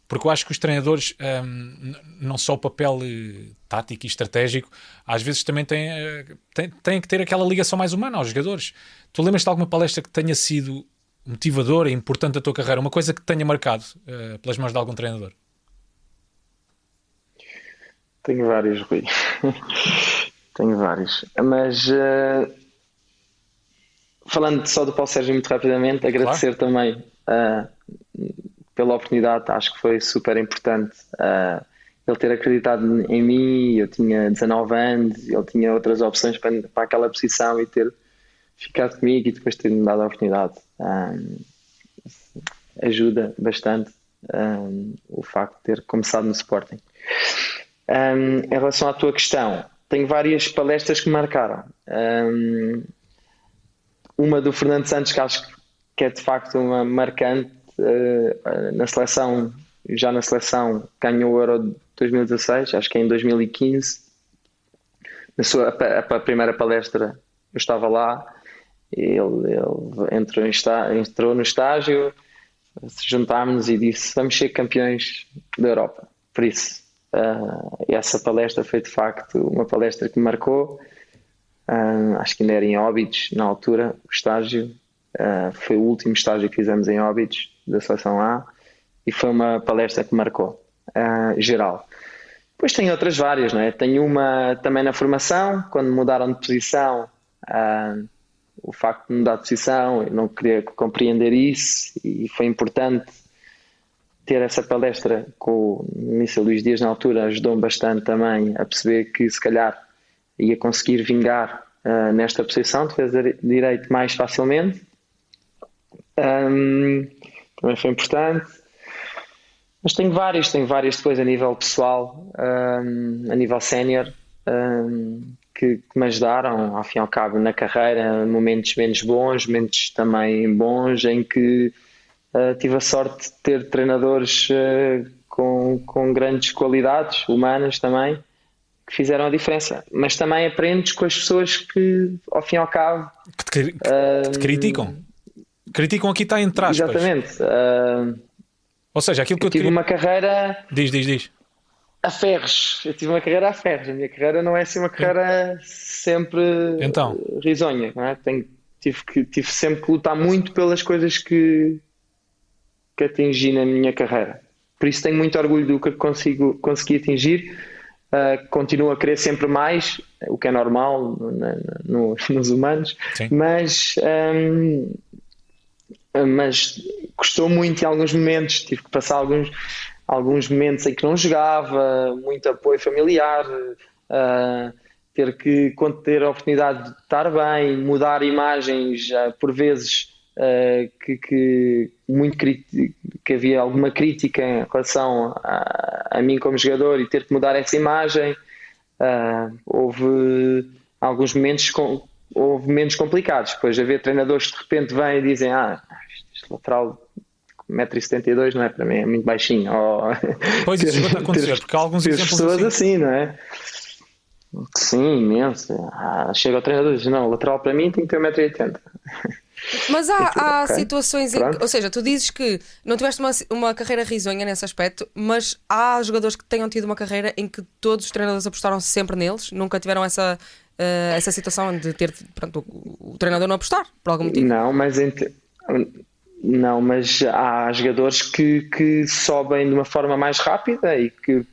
Porque eu acho que os treinadores, n- não só o papel eh, tático e estratégico, às vezes também têm, eh, têm, têm que ter aquela ligação mais humana aos jogadores. Tu lembras de alguma palestra que tenha sido motivadora e importante da tua carreira? Uma coisa que te tenha marcado eh, pelas mãos de algum treinador? Tenho vários, Rui. *laughs* Tenho vários. Mas eh, falando só do Paulo Sérgio muito rapidamente, agradecer também eh, pela oportunidade, acho que foi super importante eh, ele ter acreditado em mim. Eu tinha 19 anos, ele tinha outras opções para, para aquela posição e ter ficado comigo e depois ter-me dado a oportunidade. Um, ajuda bastante um, o facto de ter começado no Sporting. Um, em relação à tua questão, tenho várias palestras que marcaram. Um, uma do Fernando Santos, que acho que é de facto uma marcante uh, na seleção, já na seleção, ganhou o Euro 2016, acho que é em 2015. Na sua a, a primeira palestra, eu estava lá. Ele, ele entrou, em entrou no estágio, se juntámos e disse: Vamos ser campeões da Europa. Por isso, uh, essa palestra foi de facto uma palestra que me marcou. Uh, acho que ainda era em Óbidos na altura, o estágio. Uh, foi o último estágio que fizemos em Óbidos, da seleção A, e foi uma palestra que marcou, geral. Depois tem outras várias, não é? Tenho uma também na formação, quando mudaram de posição o facto de mudar de posição, eu não queria compreender isso e foi importante ter essa palestra com o Ministro Luís Dias na altura, ajudou-me bastante também a perceber que se calhar ia conseguir vingar uh, nesta posição, de fazer direito mais facilmente. Um, também foi importante. Mas tenho vários, tenho vários depois a nível pessoal, um, a nível sénior. Um, que, que, me ajudaram, ao fim e ao cabo, na carreira, momentos menos bons, momentos também bons, em que uh, tive a sorte de ter treinadores uh, com, com grandes qualidades humanas também, que fizeram a diferença. Mas também aprendes com as pessoas que, ao fim e ao cabo. Que te, que uh, te criticam. Criticam aqui está entre aspas. Exatamente. Ou seja, aquilo que eu, eu tive queria... uma carreira. Diz, diz, diz. a ferros. Eu tive uma carreira a ferros. A minha carreira não é assim uma carreira sempre Então. risonha. Não é? Tenho, tive, que, tive sempre que lutar muito pelas coisas que, que atingi na minha carreira. Por isso tenho muito orgulho do que consigo, consegui atingir. Uh, continuo a querer sempre mais, o que é normal na, no, *laughs* nos humanos, Sim. mas, um, mas custou muito em alguns momentos. Tive que passar alguns, alguns momentos em que não jogava, muito apoio familiar, uh, ter que ter a oportunidade de estar bem, mudar imagens, uh, por vezes uh, que, que, muito que havia alguma crítica em relação a, a, mim como jogador e ter que mudar essa imagem. houve alguns momentos com, houve momentos complicados, depois haver treinadores que de repente vêm e dizem ah, lateral 1,72m não é para mim, é muito baixinho. Ou... Pois isso vai acontecer, ter, porque há alguns exemplos pessoas assim. assim, não é? Sim, imenso. Ah, chega o treinador e diz: Não, lateral para mim tem que ter 1,80m. Mas há, *laughs* há okay. situações em que, ou seja, tu dizes que não tiveste uma, uma carreira risonha nesse aspecto, mas há jogadores que tenham tido uma carreira em que todos os treinadores apostaram sempre neles, nunca tiveram essa, uh, essa situação de ter pronto, o, o, treinador não apostar, por algum motivo. Não, mas. Não, mas há jogadores que, que sobem de uma forma mais rápida e que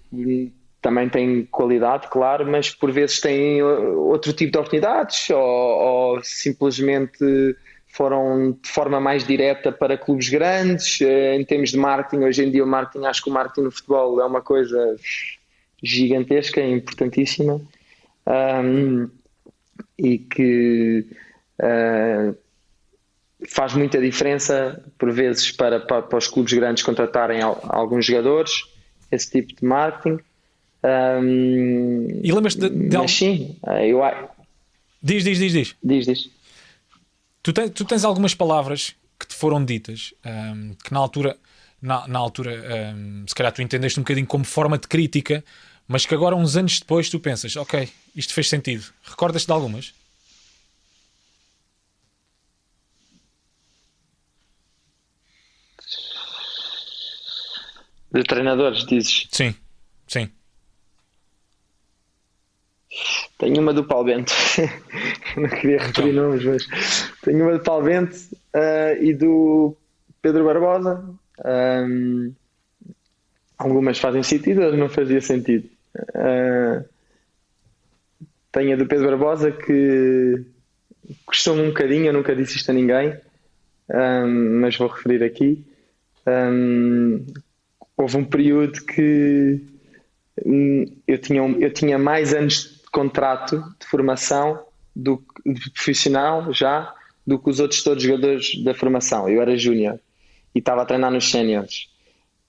também têm qualidade, claro, mas por vezes têm outro tipo de oportunidades ou, ou simplesmente foram de forma mais direta para clubes grandes. Eh, em termos de marketing, hoje em dia o marketing, acho que o marketing no futebol é uma coisa gigantesca e importantíssima um, e que uh, faz muita diferença, por vezes, para, para, para, os clubes grandes contratarem alguns jogadores, esse tipo de marketing. Um, e lembras-te de, de mas sim, eu... Diz, diz, diz, diz. Diz, diz. Tu, tens, tu tens algumas palavras que te foram ditas um, que na altura, na, na altura um, se calhar tu entendeste um bocadinho como forma de crítica, mas que agora, uns anos depois, tu pensas: ok, isto fez sentido. Recordas-te de algumas? De treinadores, dizes? Sim, sim. Tenho uma do Paulo Bento. *laughs* Não queria referir então. nomes, mas tenho uma do Paulo Bento uh, e do Pedro Barbosa. Um, algumas fazem sentido, outras não fazia sentido. Uh, tenho a do Pedro Barbosa que custou-me um bocadinho, eu nunca disse isto a ninguém, um, mas vou referir aqui. Um, houve um período que hum, eu tinha, eu tinha mais anos contrato de formação do, de profissional já do que os outros todos jogadores da formação. Eu era júnior e estava a treinar nos séniores.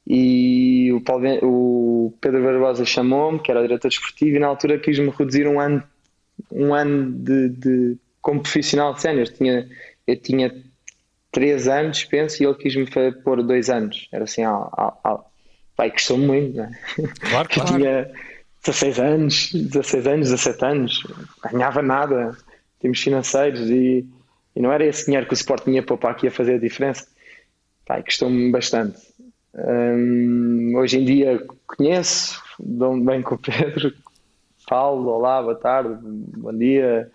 E o, Paulo, o Pedro Barbosa chamou-me, que era diretor desportivo, e na altura quis-me reduzir um ano, um ano de, de como profissional de séniores. Tinha, eu tinha três anos, penso, e ele quis-me pôr dois anos. Era assim. Vai, custou muito, não é? Claro, claro. tinha, 16 anos, 16 anos, 17 anos, ganhava nada, temos financeiros e, e, não era esse dinheiro que o Sport tinha para aqui a fazer a diferença. Pai, custou-me bastante. Hum, hoje em dia conheço, dou-me bem com o Pedro, falo, olá, boa tarde, bom dia,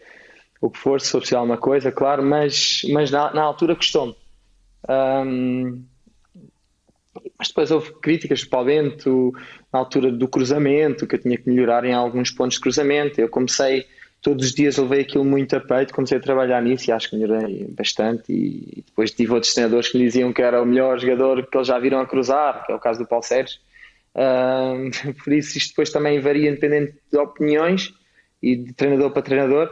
o que for, se for preciso alguma coisa, claro, mas, mas na, na altura custou-me. Hum, mas depois houve críticas do Paulo Bento na altura do cruzamento, que eu tinha que melhorar em alguns pontos de cruzamento. Eu comecei, todos os dias levei aquilo muito a peito, comecei a trabalhar nisso e acho que melhorei bastante. E depois tive outros treinadores que me diziam que era o melhor jogador que eles já viram a cruzar, que é o caso do Paulo Sérgio. *laughs* Por isso, isto depois também varia independente de opiniões e de treinador para treinador.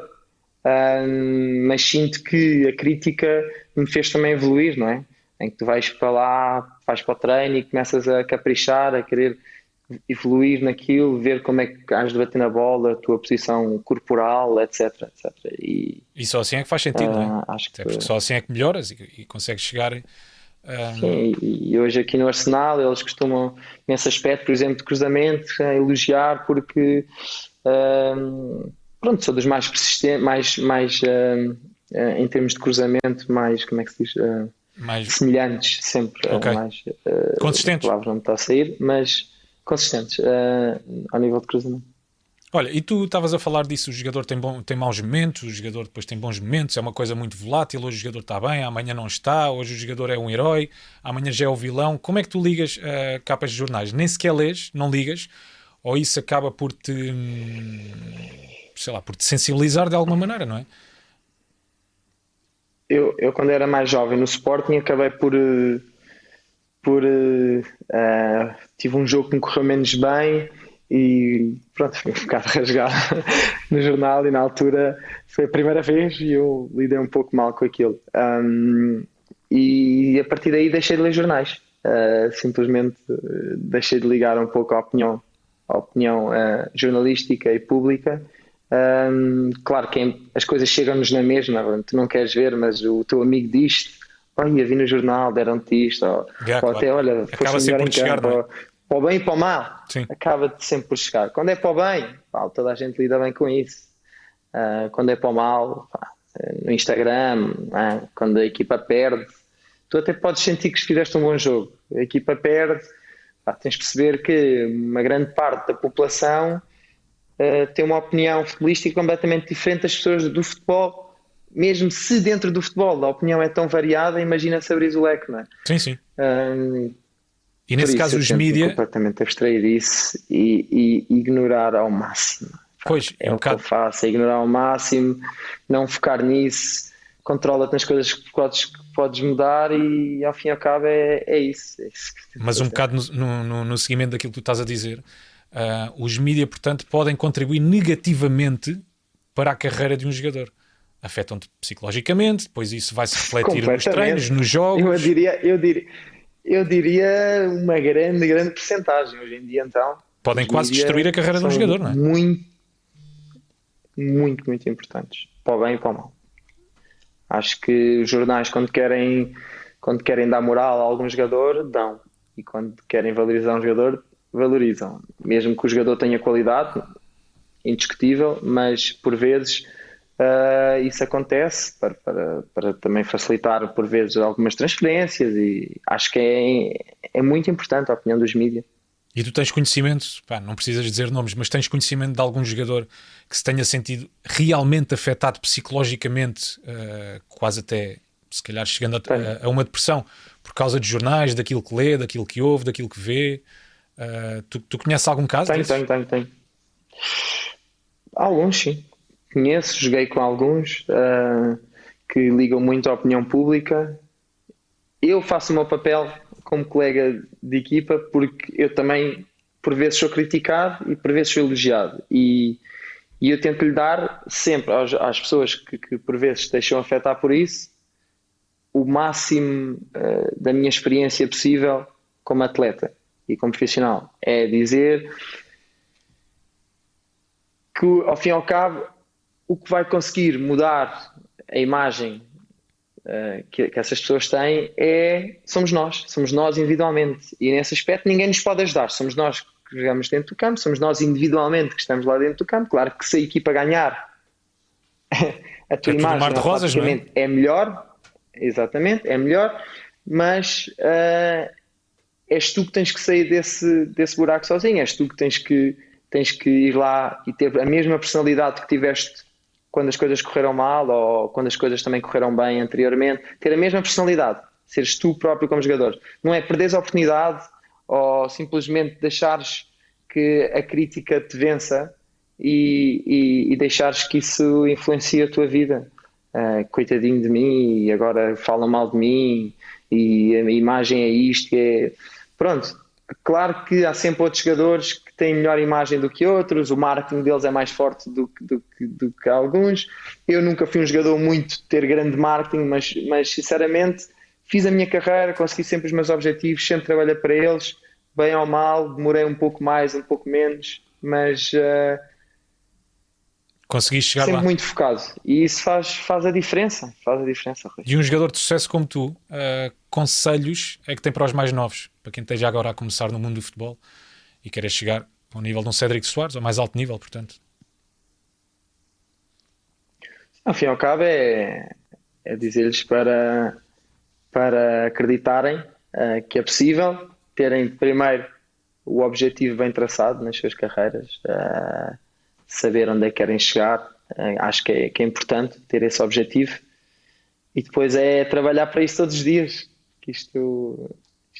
Mas sinto que a crítica me fez também evoluir, não é? Em que tu vais para lá, vais para o treino e começas a caprichar, a querer evoluir naquilo, ver como é que has de bater na bola, a tua posição corporal, etc. etc. E, e só assim é que faz sentido, uh, não é? Ah, acho Até que... só assim é que melhoras e, e consegues chegar. Um... Ah, Sim, e hoje aqui no Arsenal eles costumam, nesse aspecto, por exemplo, de cruzamento, elogiar porque um, pronto, sou dos mais persistentes, mais, mais um, em termos de cruzamento, mais como é que se diz? Mais semelhantes, sempre okay. mais consistentes. A palavra não está a sair, mas consistentes uh, ao nível de cruzamento. Olha, e tu estavas a falar disso, o jogador tem, bom, tem maus momentos, o jogador depois tem bons momentos, é uma coisa muito volátil, hoje o jogador está bem, amanhã não está, hoje o jogador é um herói, amanhã já é o vilão. Como é que tu ligas uh, capas de jornais? Nem sequer lês, não ligas, ou isso acaba por te, hum, sei lá, por te sensibilizar de alguma maneira, não é? Eu, eu quando era mais jovem no Sporting acabei por... Uh por uh, tive um jogo que me correu menos bem e pronto, fui um bocado *laughs* rasgado no jornal e na altura foi a primeira vez e eu lidei um pouco mal com aquilo. Um, e a partir daí deixei de ler jornais, uh, simplesmente deixei de ligar um pouco à opinião, à opinião uh, jornalística e pública. Um, claro que as coisas chegam-nos na mesma, tu não queres ver, mas o teu amigo diz olha, vi no jornal, deram-te isto, ou, yeah, ou até, olha, acaba sempre por chegar, campo, é? para o bem e para o mal, acaba sempre por chegar. Quando é para o bem, pá, toda a gente lida bem com isso. Uh, quando é para o mal, pá, no Instagram, é? quando a equipa perde, tu até podes sentir que fizeste um bom jogo. A equipa perde, pá, tens de perceber que uma grande parte da população uh, tem uma opinião futebolística completamente diferente das pessoas do futebol mesmo se dentro do futebol a opinião é tão variada, imagina se abris o leque, não é? Sim, sim. Um, e nesse caso os mídia. completamente abstrair isso e, e, ignorar ao máximo. Pois, é, é um o que eu faço, é ignorar ao máximo, não focar nisso, controla-te nas coisas que podes, que podes mudar e ao fim e ao cabo é, é isso. É isso Mas um bocado no, no, no, seguimento daquilo que tu estás a dizer, uh, os mídia, portanto, podem contribuir negativamente para a carreira de um jogador afetam-te psicologicamente, depois isso vai se refletir nos treinos, nos jogos. Eu diria, eu diria, eu diria uma grande, grande porcentagem hoje em dia, então. Podem quase destruir a carreira de um jogador, não é? Muito, muito, muito importantes, para o bem e para o mal. Acho que os jornais, quando querem, quando querem dar moral a algum jogador, dão. E quando querem valorizar um jogador, valorizam. Mesmo que o jogador tenha qualidade, indiscutível, mas por vezes Uh, isso acontece para, para, para, também facilitar, por vezes, algumas transferências e acho que é, é muito importante a opinião dos mídias. E tu tens conhecimento, pá, não precisas dizer nomes, mas tens conhecimento de algum jogador que se tenha sentido realmente afetado psicologicamente, uh, quase até, se calhar, chegando a, a, uma depressão por causa de jornais, daquilo que lê, daquilo que ouve, daquilo que vê. Uh, tu, tu conheces algum caso? Tenho, tenho, tenho, tenho. Alguns, sim conheço, joguei com alguns uh, que ligam muito à opinião pública. Eu faço o meu papel como colega de equipa porque eu também, por vezes, sou criticado e por vezes sou elogiado. E, e eu tento lhe dar sempre às, às pessoas que, que, por vezes se deixam afetar por isso o máximo uh, da minha experiência possível como atleta e como profissional. É dizer que, ao fim e ao cabo, o que vai conseguir mudar a imagem uh, que, que, essas pessoas têm é somos nós, somos nós individualmente. E nesse aspecto ninguém nos pode ajudar. Somos nós que jogamos dentro do campo, somos nós individualmente que estamos lá dentro do campo. Claro que se a equipa ganhar, *laughs* a tua é imagem rosas, é? é melhor, exatamente, é melhor, mas uh, és tu que tens que sair desse, desse buraco sozinho, és tu que tens que, tens que ir lá e ter a mesma personalidade que tiveste quando as coisas correram mal ou quando as coisas também correram bem anteriormente, ter a mesma personalidade, seres tu próprio como jogador. Não é perderes a oportunidade ou simplesmente deixares que a crítica te vença e, e, e deixares que isso influencie a tua vida. Uh, coitadinho de mim, agora falam mal de mim, e a imagem é isto. É... Pronto, claro que há sempre outros jogadores que têm melhor imagem do que outros, o marketing deles é mais forte do, do, do que alguns. Eu nunca fui um jogador muito ter grande marketing, mas, mas sinceramente fiz a minha carreira, consegui sempre os meus objetivos, sempre trabalhei para eles, bem ou mal, demorei um pouco mais, um pouco menos, mas uh, consegui chegar sempre lá. muito focado e isso faz, faz a diferença, faz a diferença. Rui. E um jogador de sucesso como tu, uh, conselhos é que tem para os mais novos, para quem esteja agora a começar no mundo do futebol? e queres chegar ao nível de um Cédric Soares, ao mais alto nível, portanto. Ao fim e ao cabo é, é dizer-lhes para, para acreditarem uh, que é possível, terem primeiro o objetivo bem traçado nas suas carreiras, uh, saber onde é que querem chegar. Uh, acho que é, que é importante ter esse objetivo e depois é trabalhar para isso todos os dias. Que isto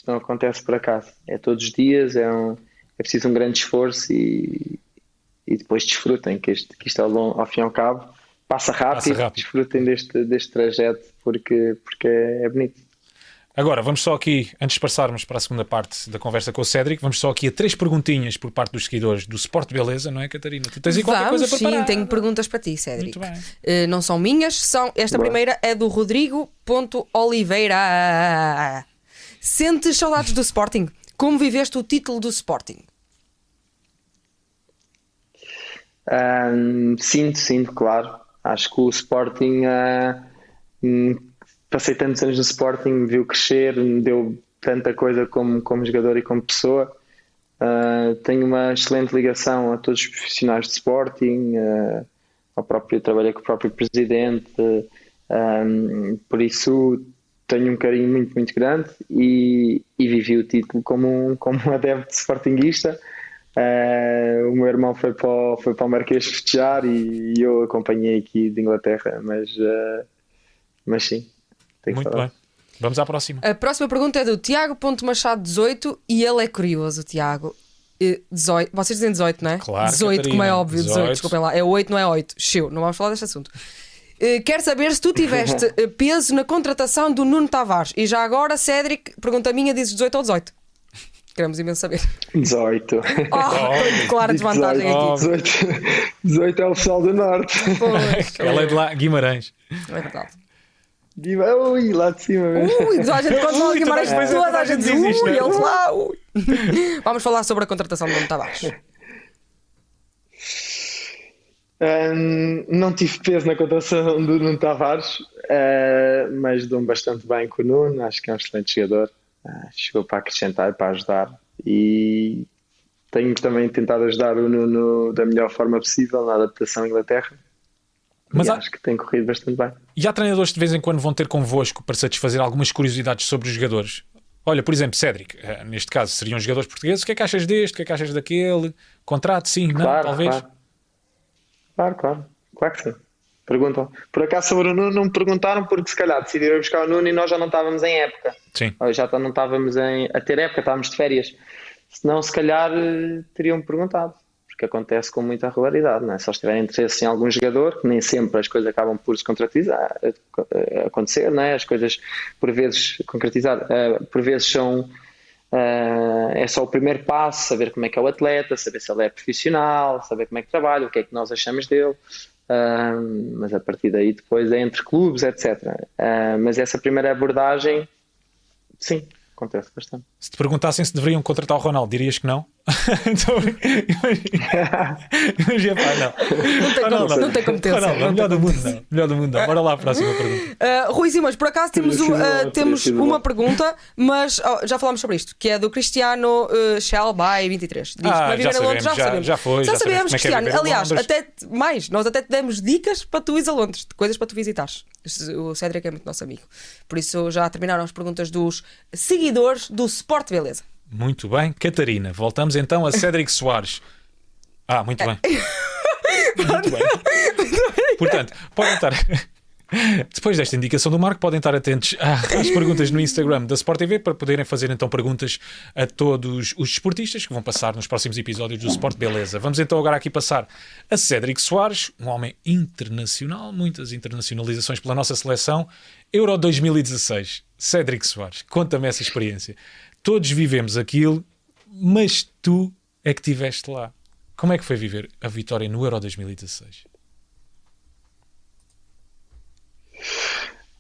não acontece por acaso. É todos os dias, é, um, é preciso um grande esforço e, e depois desfrutem, que isto, que isto ao, longo, ao fim e ao cabo passa rápido, passa rápido. desfrutem deste, deste trajeto porque, porque é, é bonito. Agora, vamos só aqui, antes de passarmos para a segunda parte da conversa com o Cédric, vamos só aqui a três perguntinhas por parte dos seguidores do Sport Beleza, não é, Catarina? Tu tens aí qualquer vamos, coisa para sim, tenho perguntas para ti, Cédric. Muito bem. Uh, não são minhas, são. Esta Boa. primeira é do Rodrigo.oliveira. Sentes saudades do Sporting? Como viveste o título do Sporting? Um, sinto, sinto, claro. Acho que o Sporting uh, passei tantos anos no Sporting, me viu crescer, me deu tanta coisa como, como jogador e como pessoa. Uh, tenho uma excelente ligação a todos os profissionais de Sporting, uh, ao próprio, trabalhei com o próprio presidente, um, por isso tenho um carinho muito, muito grande e, e vivi o título como um, como um adepto Sportingista. Uh, o meu irmão foi para o, foi para o Marquês festejar e, e eu acompanhei aqui de Inglaterra, mas, mas sim, muito bem. Vamos à próxima. A próxima pergunta é do Tiago Machado 18 e ele é curioso, Tiago. 18, vocês dizem 18, não é? Claro. 18, Catarina. como é óbvio, 18, 18, desculpem lá. É 8, não é 8. Chiu, não vamos falar deste assunto. Uh, quero saber se tu tiveste uh, *laughs* peso na contratação do Nuno Tavares. E já agora, Cédric, pergunta minha, dizes 18 ou 18? Queremos imenso saber. 18. *laughs* Oh, clara desvantagem 18, aqui. 18, 18 é o pessoal do Norte. Pois, *laughs* Ela é de lá, Guimarães. É verdade. Ui, lá de cima mesmo. Ui, toda a gente quando fala Guimarães, é. toda a gente diz ui, eles lá, ui. Vamos falar sobre a contratação do Nuno Tavares. Um, não tive peso na contratação *laughs* do Nuno Tavares, uh, mas dou-me bastante bem com o Nuno. Acho que é um excelente jogador. Uh, chegou para acrescentar e para ajudar. E tenho também tentado ajudar o Nuno da melhor forma possível na adaptação à Inglaterra. Mas há... acho que tem corrido bastante bem. E há treinadores que de vez em quando vão ter convosco para satisfazer algumas curiosidades sobre os jogadores? Olha, por exemplo, Cédric, eh, neste caso seriam jogadores portugueses, o que é que achas deste, o que é que achas daquele? Contrato, sim, claro, não, talvez? Claro. Claro, claro, claro que sim. Perguntam. Por acaso sobre o Nuno não me perguntaram porque se calhar decidiram buscar o Nuno e nós já não estávamos em época. Sim. já não estávamos em, a ter época, estávamos de férias. Senão se calhar eh, teriam perguntado que acontece com muita regularidade, não é? Só se tiver interesse em algum jogador, que nem sempre as coisas acabam por se concretizar, eh, acontecer, não é? As coisas, por vezes, concretizar, por vezes são. Uh, é só o primeiro passo, saber como é que é o atleta, saber se ele é profissional, saber como é que trabalha, o que é que nós achamos dele. Uh, mas a partir daí depois é entre clubes, etc. mas essa primeira abordagem, sim, acontece bastante. Se te perguntassem se deveriam contratar o Ronaldo, dirias que não? *laughs* então, é pá, não. Não tem, Ronaldo, não, não tem competência. Ronaldo, não melhor do mundo, não. Melhor do mundo, não. Bora lá, próxima pergunta. Uh, Rui Simas, por acaso temos, uma, uh, temos uma pergunta, mas oh, já falámos sobre isto, que é do Cristiano uh, Shell by 23. Diz ah, para viver já Londres, já, já sabemos. Já foi, já, já sabemos, é Cristiano. É Aliás, até mais, nós até te demos dicas para tu ires a Londres, de coisas para tu visitares. O Cédric é muito nosso amigo. Por isso já terminaram as perguntas dos seguidores do Sport Beleza. Muito bem. Catarina, voltamos então a Cédric Soares. Ah, muito bem. *laughs* muito bem. Portanto, podem estar. *laughs* Depois desta indicação do Marco, podem estar atentos às perguntas no Instagram da Sport TV para poderem fazer então perguntas a todos os esportistas que vão passar nos próximos episódios do Sport Beleza. Vamos então agora aqui passar a Cédric Soares, um homem internacional, muitas internacionalizações pela nossa seleção. Euro 2016. Cédric Soares, conta-me essa experiência todos vivemos aquilo, mas tu é que estiveste lá. Como é que foi viver a vitória no Euro 2016?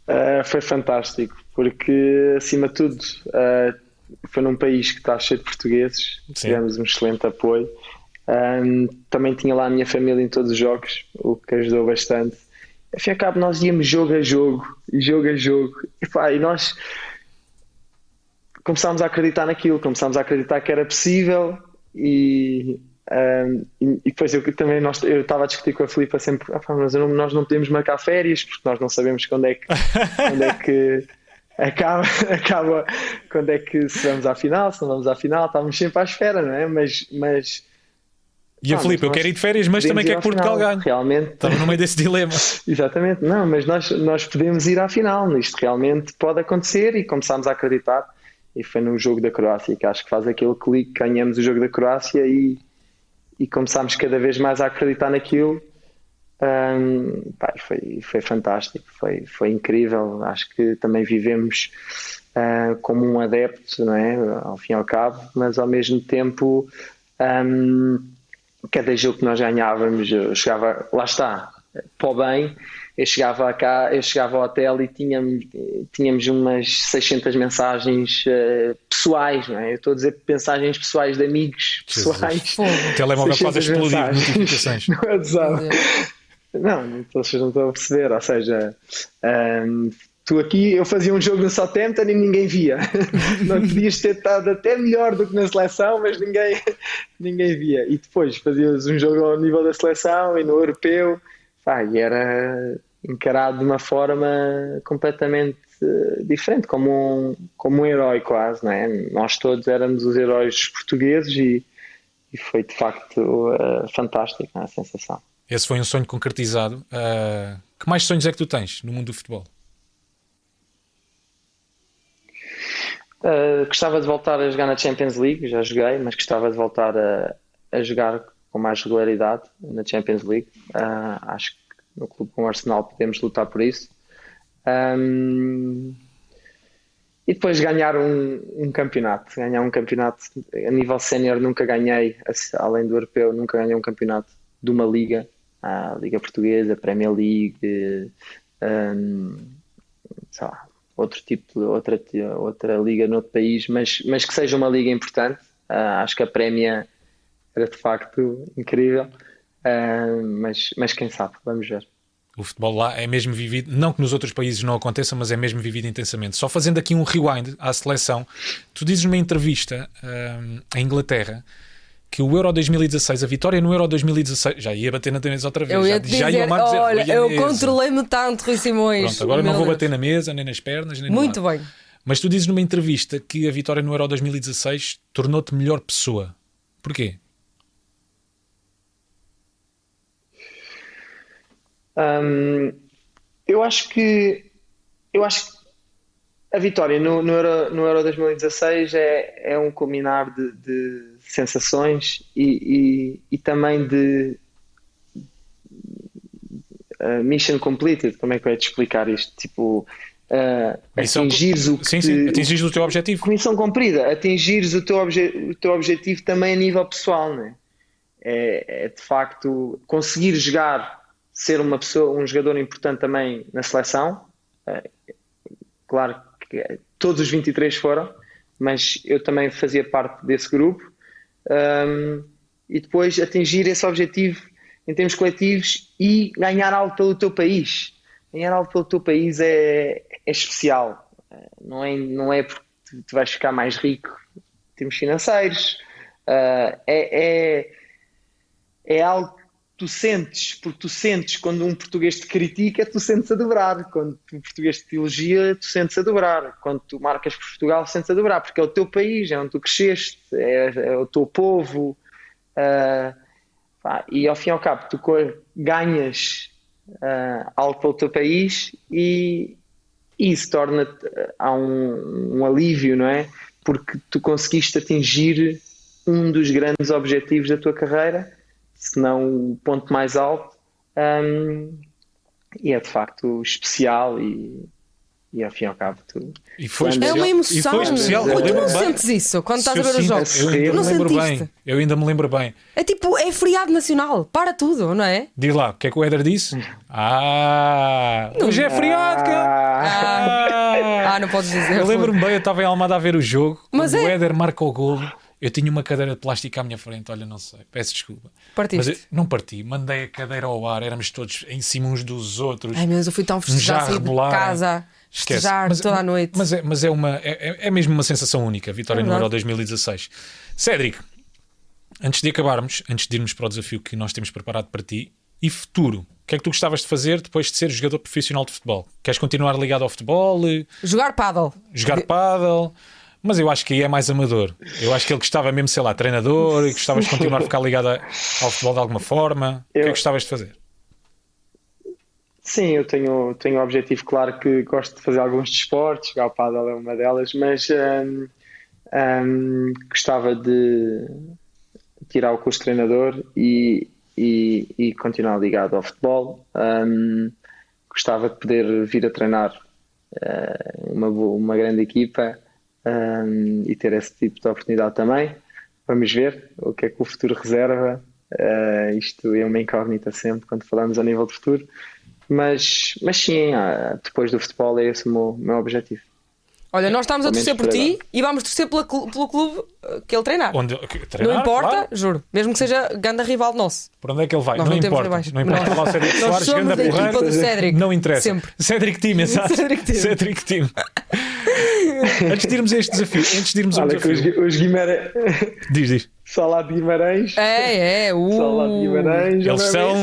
Uh, foi fantástico, porque acima de tudo uh, foi num país que está cheio de portugueses, Sim. tivemos um excelente apoio. Um, também tinha lá a minha família em todos os jogos, o que ajudou bastante. Afinal, cabo, nós íamos jogo a jogo, jogo a jogo, e, pá, e nós começámos a acreditar naquilo, começámos a acreditar que era possível e, um, e, e, depois eu também nós, eu estava a discutir com a Filipa sempre, ah, mas não, nós não podemos marcar férias porque nós não sabemos quando é que, quando é que *laughs* acaba, *laughs* acaba quando é que se vamos à final, se não vamos à final, estávamos sempre à espera, não é? Mas. mas e a Filipe, eu quero ir de férias, mas também quero que Portugal ganhe. Realmente. Estava no meio desse *laughs* dilema. Exatamente, não, mas nós, nós podemos ir à final. Isto realmente pode acontecer e começámos a acreditar. E foi no jogo da Croácia que acho que faz aquele clique, ganhamos o jogo da Croácia e, e começámos cada vez mais a acreditar naquilo. Um, pá, foi, foi fantástico, foi, foi incrível. Acho que também vivemos uh, como um adepto, não é? ao fim e ao cabo, mas ao mesmo tempo, um, cada jogo que nós ganhávamos, eu chegava, lá está, para o bem. Eu chegava cá, eu chegava ao hotel e tínhamos, tínhamos umas 600 mensagens uh, pessoais, não é? Eu estou a dizer mensagens pessoais de amigos pessoais. O telemóvel quase a explodir notificações. *laughs* Não é Não, vocês não estão a perceber, ou seja, um, tu aqui, eu fazia um jogo no Southampton e ninguém via. *laughs* não podias ter estado até melhor do que na seleção, mas ninguém, *laughs* ninguém via. E depois fazias um jogo ao nível da seleção e no europeu, pá, e era encarado de uma forma completamente uh, diferente, como um, como um herói quase, não é? Nós todos éramos os heróis portugueses e, e foi de facto uh, fantástico é? a sensação. Esse foi um sonho concretizado. Uh, que mais sonhos é que tu tens no mundo do futebol? Uh, gostava de voltar a jogar na Champions League, já joguei, mas gostava de voltar a, a jogar com mais regularidade na Champions League. Uh, acho que no clube com o Arsenal podemos lutar por isso. Um, e depois ganhar um, um, campeonato. Ganhar um campeonato a nível sénior nunca ganhei, além do europeu, nunca ganhei um campeonato de uma liga a Liga Portuguesa, Premier League, um, lá, outro tipo, outra, outra liga noutro país, mas, mas que seja uma liga importante. Uh, acho que a Premier era de facto incrível, uh, mas, mas quem sabe, vamos ver. O futebol lá é mesmo vivido, não que nos outros países não aconteça, mas é mesmo vivido intensamente. Só fazendo aqui um rewind à seleção, tu dizes numa entrevista um, em Inglaterra que o Euro 2016, a vitória no Euro 2016, já ia bater na mesa outra vez. Eu ia já, dizer, já ia dizer, olha, eu controlei-me tanto, Rui Simões. Pronto, agora não vou Deus. bater na mesa, nem nas pernas, nem Muito bem. Mas tu dizes numa entrevista que a vitória no Euro 2016 tornou-te melhor pessoa. Porquê? Hum, eu acho que eu acho que a vitória no, no, Euro, no Euro 2016 é, é um culminar de, de sensações e, e, e, também de uh, mission completed. Como é que eu ia te explicar isto? Tipo, uh, atingires o sim, sim. atingires o teu objetivo. Missão cumprida, atingires o teu, obje, o teu objetivo também a nível pessoal, né? é, é de facto conseguir jogar, ser uma pessoa, um jogador importante também na seleção. Uh, claro que todos os 23 foram, mas eu também fazia parte desse grupo um, e depois atingir esse objetivo em termos coletivos e ganhar algo pelo teu país. Ganhar algo pelo teu país é, é especial, não é, não é porque tu vais ficar mais rico em termos financeiros, uh, é, é, é algo tu sentes, porque tu sentes quando um português te critica, tu sentes a dobrar. Quando um português te elogia, tu sentes a dobrar. Quando tu marcas por Portugal, sentes a dobrar, porque é o teu país, é onde tu cresceste, é, é o teu povo. Uh, pá, e ao fim e ao cabo, tu ganhas uh, algo para o teu país e, e isso torna há um, um alívio, não é? Porque tu conseguiste atingir um dos grandes objetivos da tua carreira se não o ponto mais alto. Um, e é de facto especial e, e ao fim e ao cabo tu. E foi. É uma emoção. E foi especial. Eu tu não sentes isso quando estás a ver os jogos? Eu ainda, não me lembro bem. Eu ainda me lembro bem. É tipo, é feriado nacional. Para tudo, não é? Diz lá, o que é que o Éder disse? *laughs* Ah, hoje é feriado, cara. Ah, ah, não podes dizer. Eu lembro-me bem, eu estava em Almada a ver o jogo. Mas é... o Éder marca o golo. Eu tinha uma cadeira de plástico à minha frente, olha, não sei, peço desculpa. Partiste? Mas não parti, mandei a cadeira ao ar, éramos todos em cima uns dos outros. Ai, mas eu fui tão festejar, sair de casa, festejar toda a noite. Mas é, mas é, uma, é, é, é mesmo uma sensação única, vitória é no Euro 2016. Cédric, antes de acabarmos, antes de irmos para o desafio que nós temos preparado para ti, e futuro, que é que tu gostavas de fazer depois de ser jogador profissional de futebol? Queres continuar ligado ao futebol? Jogar paddle. Jogar paddle. Mas eu acho que aí é mais amador. Eu acho que ele gostava mesmo, sei lá, treinador e gostavas de continuar a ficar ligado ao futebol de alguma forma. Eu... O que é que gostavas de fazer? Sim, eu tenho, tenho o objetivo, claro que gosto de fazer alguns desportos, jogar o paddle é uma delas, mas um, um, gostava de tirar o curso de treinador e, e, e continuar ligado ao futebol. Um, gostava de poder vir a treinar uh, uma, uma grande equipa um, e ter esse tipo de oportunidade também. Vamos ver o que é que o futuro reserva. Uh, isto é uma incógnita sempre quando falamos a nível de futuro, mas, mas sim, uh, depois do futebol é esse o meu, meu objetivo. Olha, nós estamos a torcer por ti e vamos torcer pela, pelo clube eh, que ele treinar. Onde, treinar não importa, claro. juro. Mesmo que seja ganda rival nosso. Por onde é que ele vai? Nós não, não importa. Não importa lá o Cédric Soares, ganda. Cédric. Não interessa. Sempre. Cédric Team, *laughs* exato. Cédric Team. Cédric Team. *laughs* antes de irmos a este desafio, antes de irmos ao desafio. Os, os Guimarães. Diz, diz. Só de Guimarães. É, é. Uh, Só de Guimarães. Eles são,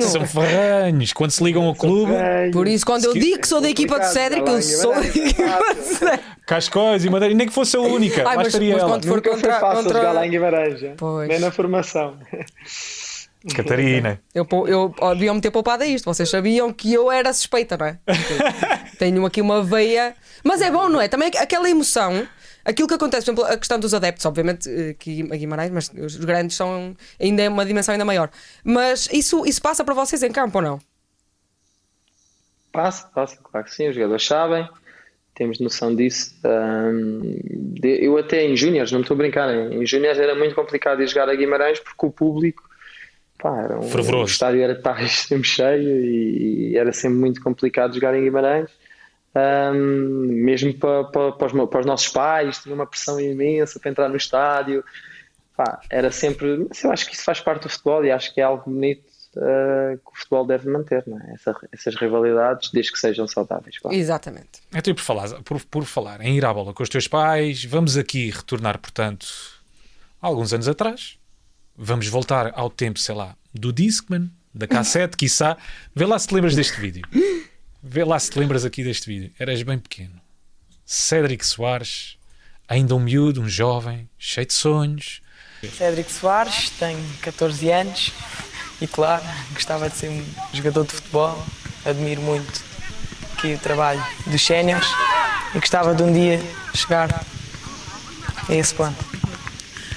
são ferranhos. Quando se ligam ao clube. Por isso, quando eu digo que sou da equipa de Cédric, eu sou da equipa de Cédric. Cascóis e Madeira, nem que fosse a única. Ai, mas, estaria mas ela. quando for Nunca contra, foi fácil contra... jogar lá em Guimarães. Pois. Nem na formação. Catarina. Eu, eu, eu deviam-me ter poupado a isto. Vocês sabiam que eu era suspeita, não é? *laughs* Tenho aqui uma veia. Mas é bom, não é? Também aquela emoção. Aquilo que acontece, por exemplo, a questão dos adeptos, obviamente, eh, que a Guimarães, mas os grandes são ainda é uma dimensão ainda maior. Mas isso, isso passa para vocês em campo ou não? Passa, passa, claro que sim. Os jogadores sabem, temos noção disso. Um, eu até em Júniors, não estou a brincar, em Júniors era muito complicado ir jogar a Guimarães porque o público pá, era um, o estádio era tá, sempre *laughs* cheio e, e, era sempre muito complicado jogar em Guimarães. Um, mesmo para, para, para, os, para, os, nossos pais, tinha uma pressão imensa para entrar no estádio. Pá, era sempre. Mas eu acho que isso faz parte do futebol e acho que é algo bonito uh, que o futebol deve manter, não é? Essa, essas rivalidades, desde que sejam saudáveis. Claro. Exatamente. Então, por falar, por, por falar em ir à bola com os teus pais, vamos aqui retornar, portanto, alguns anos atrás. Vamos voltar ao tempo, sei lá, do Discman, da cassete, quiçá. Vê lá se te lembras deste vídeo. *laughs* Vê lá se te lembras aqui deste vídeo. Eras bem pequeno. Cédric Soares, ainda um miúdo, um jovem, cheio de sonhos. Cédric Soares, tenho 14 anos e, claro, gostava de ser um jogador de futebol. Admiro muito aqui o trabalho dos séniores e gostava de um dia chegar a esse ponto.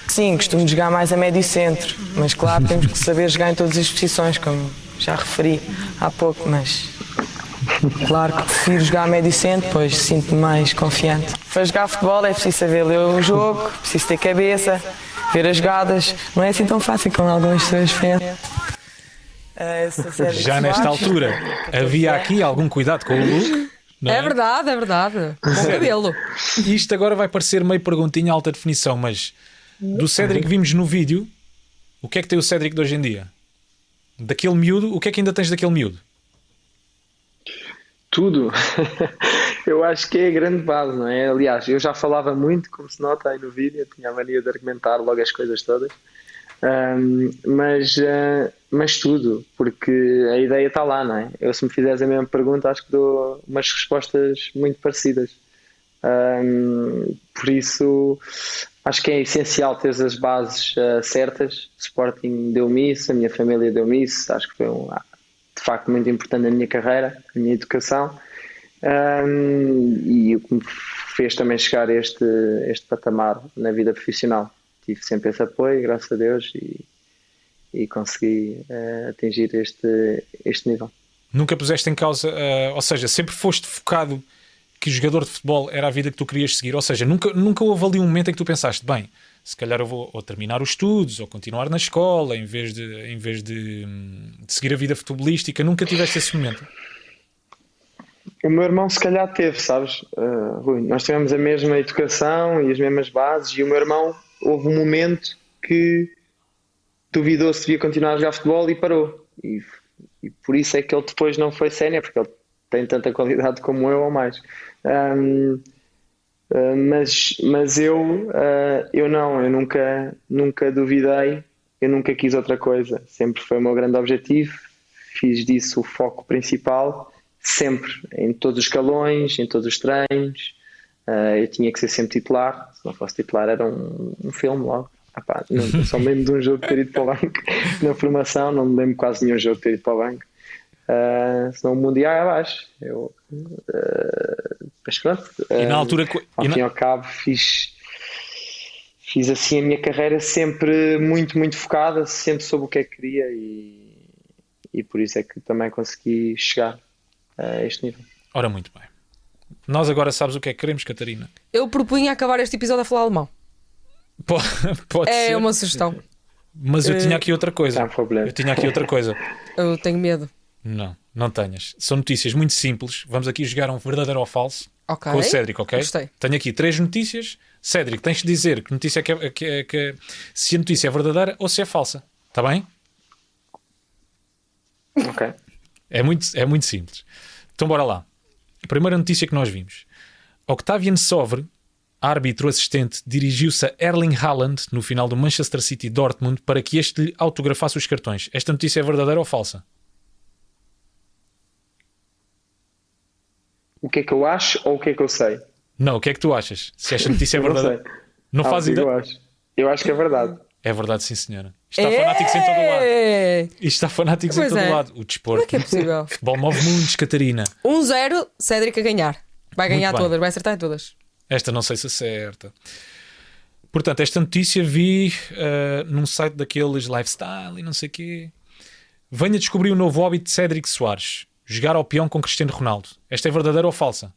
Sim, costumo jogar mais a médio centro, mas claro, temos que saber jogar em todas as posições, como já referi há pouco, mas Claro que prefiro jogar a médio centro, pois sinto-me mais confiante. Para jogar futebol é preciso saber ler o jogo, preciso ter cabeça, ver as jogadas. Não é assim tão fácil como algumas pessoas pensam. Uh, Já nesta altura, havia aqui algum cuidado com o look? É? é? verdade, é verdade. Bom cabelo. Isto agora vai parecer meio perguntinha alta definição, mas do Cédric que vimos no vídeo, o que é que tem o Cédric de hoje em dia? Daquele miúdo, o que é que ainda tens daquele miúdo? Tudo, *laughs* eu acho que é a grande base, não é? Aliás, eu já falava muito, como se nota aí no vídeo, eu tinha a mania de argumentar logo as coisas todas, um, mas, uh, mas tudo, porque a ideia está lá, não é? Eu, se me fizeres a mesma pergunta, acho que dou umas respostas muito parecidas. Um, por isso, acho que é essencial ter as bases uh, certas. Sporting deu-me isso, a minha família deu-me isso, acho que foi um, facto muito importante na minha carreira, na minha educação um, e o que me fez também chegar a este, este patamar na vida profissional. Tive sempre esse apoio, graças a Deus, e, e consegui uh, atingir este, este nível. Nunca puseste em causa, uh, ou seja, sempre foste focado que jogador de futebol era a vida que tu querias seguir, ou seja, nunca, nunca houve ali um momento em que tu pensaste, bem, se calhar eu vou ou terminar os estudos ou continuar na escola em vez de, em vez de, de seguir a vida futebolística. Nunca tiveste esse momento? O meu irmão se calhar teve, sabes, uh, Rui? Nós tivemos a mesma educação e as mesmas bases e o meu irmão houve um momento que duvidou se devia continuar a jogar futebol e parou. E, e por isso é que ele depois não foi sénior, porque ele tem tanta qualidade como eu ou mais. Um, ah, mas, mas eu, uh, eu não, eu nunca, nunca duvidei, eu nunca quis outra coisa. Sempre foi o meu grande objetivo. fiz disso o foco principal, sempre, em todos os escalões, em todos os treinos. Uh, eu tinha que ser sempre titular, se não fosse titular era um, um filme logo. Não, só me lembro de um jogo ter ido para o banco *laughs* na formação, não me lembro quase nenhum jogo ter ido para o banco. Uh, senão o mundo ia abaixo. Eu, uh, mas pronto. Uh, e na altura. Ao fim e ao cabo, fiz, fiz assim a minha carreira sempre muito, muito focada, sempre soube o que é que queria e, e por isso é que também consegui chegar a este nível. Ora, muito bem. Nós agora sabes o que é que queremos, Catarina? Eu propunha acabar este episódio a falar alemão. Pode, *laughs* pode é ser. uma sugestão. Mas eu tinha aqui outra coisa. Não. Eu tinha aqui outra coisa. Eu tenho medo. Não, não tenhas. São notícias muito simples. Vamos aqui jogar um verdadeiro ou falso Ok. com o Cédric, ok? Gostei. Tenho aqui três notícias. Cédric, tens de dizer que notícia é que, é, que, é- que- se a notícia é verdadeira ou se é falsa. Está bem? Ok. É muito, é muito simples. Então bora lá. A primeira notícia que nós vimos. Octavian Sovre, árbitro assistente, dirigiu-se a Erling Haaland no final do Manchester City Dortmund para que este lhe autografasse os cartões. Esta notícia é verdadeira ou falsa? O que é que eu acho ou o que é que eu sei? Não, o que é que tu achas? Se esta notícia é *laughs* Eu não. Não Ah, faz ideia. Eu acho. eu acho que é verdade. É verdade, sim, senhora. Está fanáticos em todo o lado. É! Isto está fanáticos em Pois todo é. o lado. O Como desporto. é que é possível? *laughs* Futebol move mundos, Catarina. 1-0, Cédric a ganhar. Vai ganhar todas, vai acertar em todas. Esta não sei se acerta. Portanto, esta notícia vi eh, num site daqueles lifestyle e não sei o quê. Venha descobrir o novo hobby de Cédric Soares. Jogar ao peão com Cristiano Ronaldo. Esta é verdadeira ou falsa?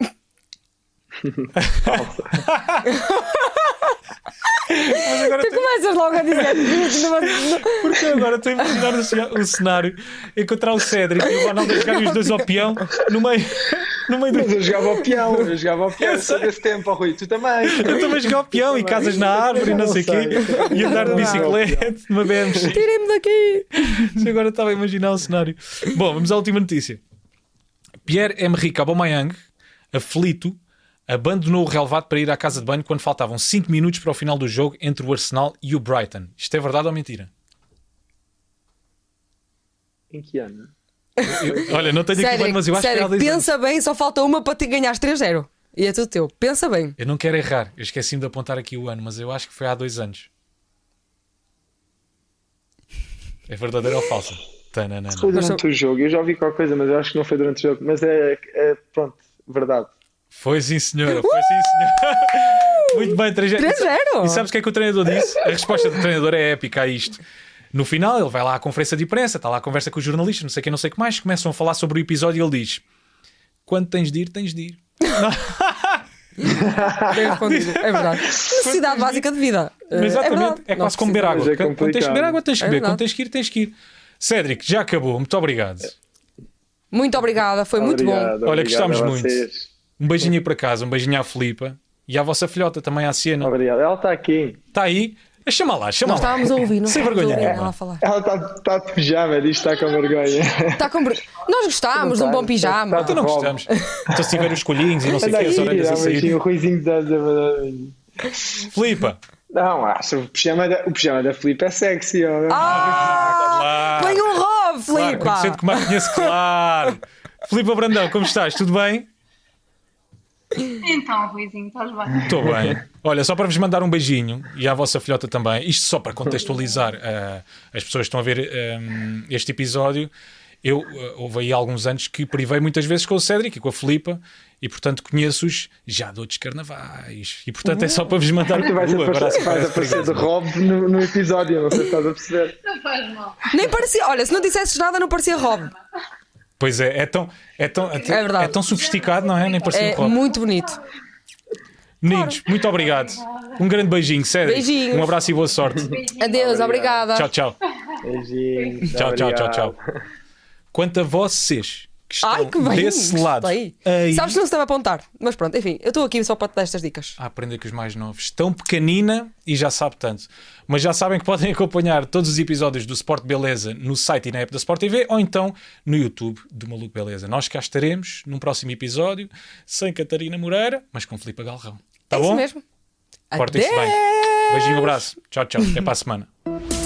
*laughs* *laughs* *laughs* Mas agora Tu começas logo a dizer numa- Porque agora estou a imaginar o, ce- o cenário encontrar o Cédric e o Ronaldo a jogarem os dois ao peão no meio, no meio do. Mas eu jogava ao peão, eu jogava ao peão Eu sei. todo esse tempo, ó Rui, tu também. Eu também jogar ao peão e casas na árvore e não sei o quê, e andar de bicicleta numa BMX. Tirem-me daqui! Agora estava a imaginar o cenário. Bom, vamos à última notícia. Pierre-Emerick Aubameyang, aflito, abandonou o relevado para ir à casa de banho quando faltavam 5 minutos para o final do jogo entre o Arsenal e o Brighton. Isto é verdade ou mentira? Em que ano? Eu- olha, não tenho aqui bem, mas eu acho que é há Cédric, 10 anos. pensa bem, só falta uma para te ganhar 3-0. E é tudo teu. Pensa bem. Eu não quero errar. Eu esqueci-me de apontar aqui o ano, mas eu acho que foi há dois anos. É verdadeiro ou falso? Tananana. Foi Mas durante o jogo, eu já ouvi qualquer coisa, mas eu acho que não foi durante o jogo. Mas é, é pronto, verdade. Foi sim, senhora. Foi sim, senhora. *laughs* Muito bem, 3 3-0. E sabes o que é que o treinador disse? A resposta do treinador é épica a isto. No final, ele vai lá à conferência de imprensa, está lá a conversa com os jornalistas, não sei quem, não sei o que mais, começam a falar sobre o episódio e ele diz: Quando tens de ir, tens de ir. *laughs* Respondido. É verdade. Necessidade básica de vida. Mas É exatamente, é, Não quase como beber água. É Quando tens de beber água, tens de É beber. verdade. Quando tens que ir, tens que ir. Cédric, já acabou. Muito obrigado. Muito obrigada, foi muito bom. Obrigado, Olha, obrigado gostamos muito. Um beijinho para casa, um beijinho à Filipa e à vossa filhota também, à Siena. Obrigado. Ela está aqui. Está aí? Chama lá, chama Nós lá. estávamos a ouvir, não Sem vergonha ouvir nenhuma. ela a falar. Ela está tá de pijama, diz que está com vergonha. Está com... ver- Nós gostávamos de um Não bom tá, pijama. tá- Então não gostamos. Então se tiver os colhinhos e não sei o que, as orelhas a sair. o Ruizinho está a dizer. Filipa, Não, acho o pijama da, o pijama da Filipe é sexy. Ó. Ah! Claro. Põe um Rob, claro, Filipe! conhecendo como a conheço, claro. Filipa Brandão, como estás? Tudo bem? Então, Ruizinho, estás bem? Estou bem. Olha, só para vos mandar um beijinho e à vossa filhota também, isto só para contextualizar eh, as pessoas que estão a ver eh, este episódio. Eu eh, houve aí alguns anos que privei muitas vezes com o Cédric e com a Filipa e, portanto, conheço-os já de outros carnavais. E, portanto, é só para vos mandar *laughs* Tu vais um abraço. aparecer, vais aparecer de Rob no, no episódio, não sei se estás a perceber. Não faz mal. Nem parecia, olha, se não dissesses nada, não parecia Rob. Pois é, é tão, é tão, é tão, É verdade. é tão sofisticado, não é? Nem parecia É um Rob. muito bonito. Meninos, muito obrigado. Um grande beijinho, Cédric. Beijinhos. Um abraço e boa sorte. Adeus, obrigada. Tchau, tchau. Beijinho. Tchau, tchau, tchau, obrigado. tchau. Quanto a vocês que estão Ai, que bem. desse lado aí Sabes que não se deve apontar. Mas pronto, enfim, eu estou aqui só para te dar estas dicas. a aprender com os mais novos, tão pequenina e já sabe tanto. Mas já sabem que podem *laughs* acompanhar todos os episódios do Sport Beleza no site e na app da Sport TV ou então no YouTube do Maluco Beleza. Nós cá estaremos num próximo episódio sem Catarina Moreira, mas com Filipe Galrão. Tá é bom? isso mesmo. Portem-se bem. Beijinho, um abraço. Tchau, tchau. Até para a semana.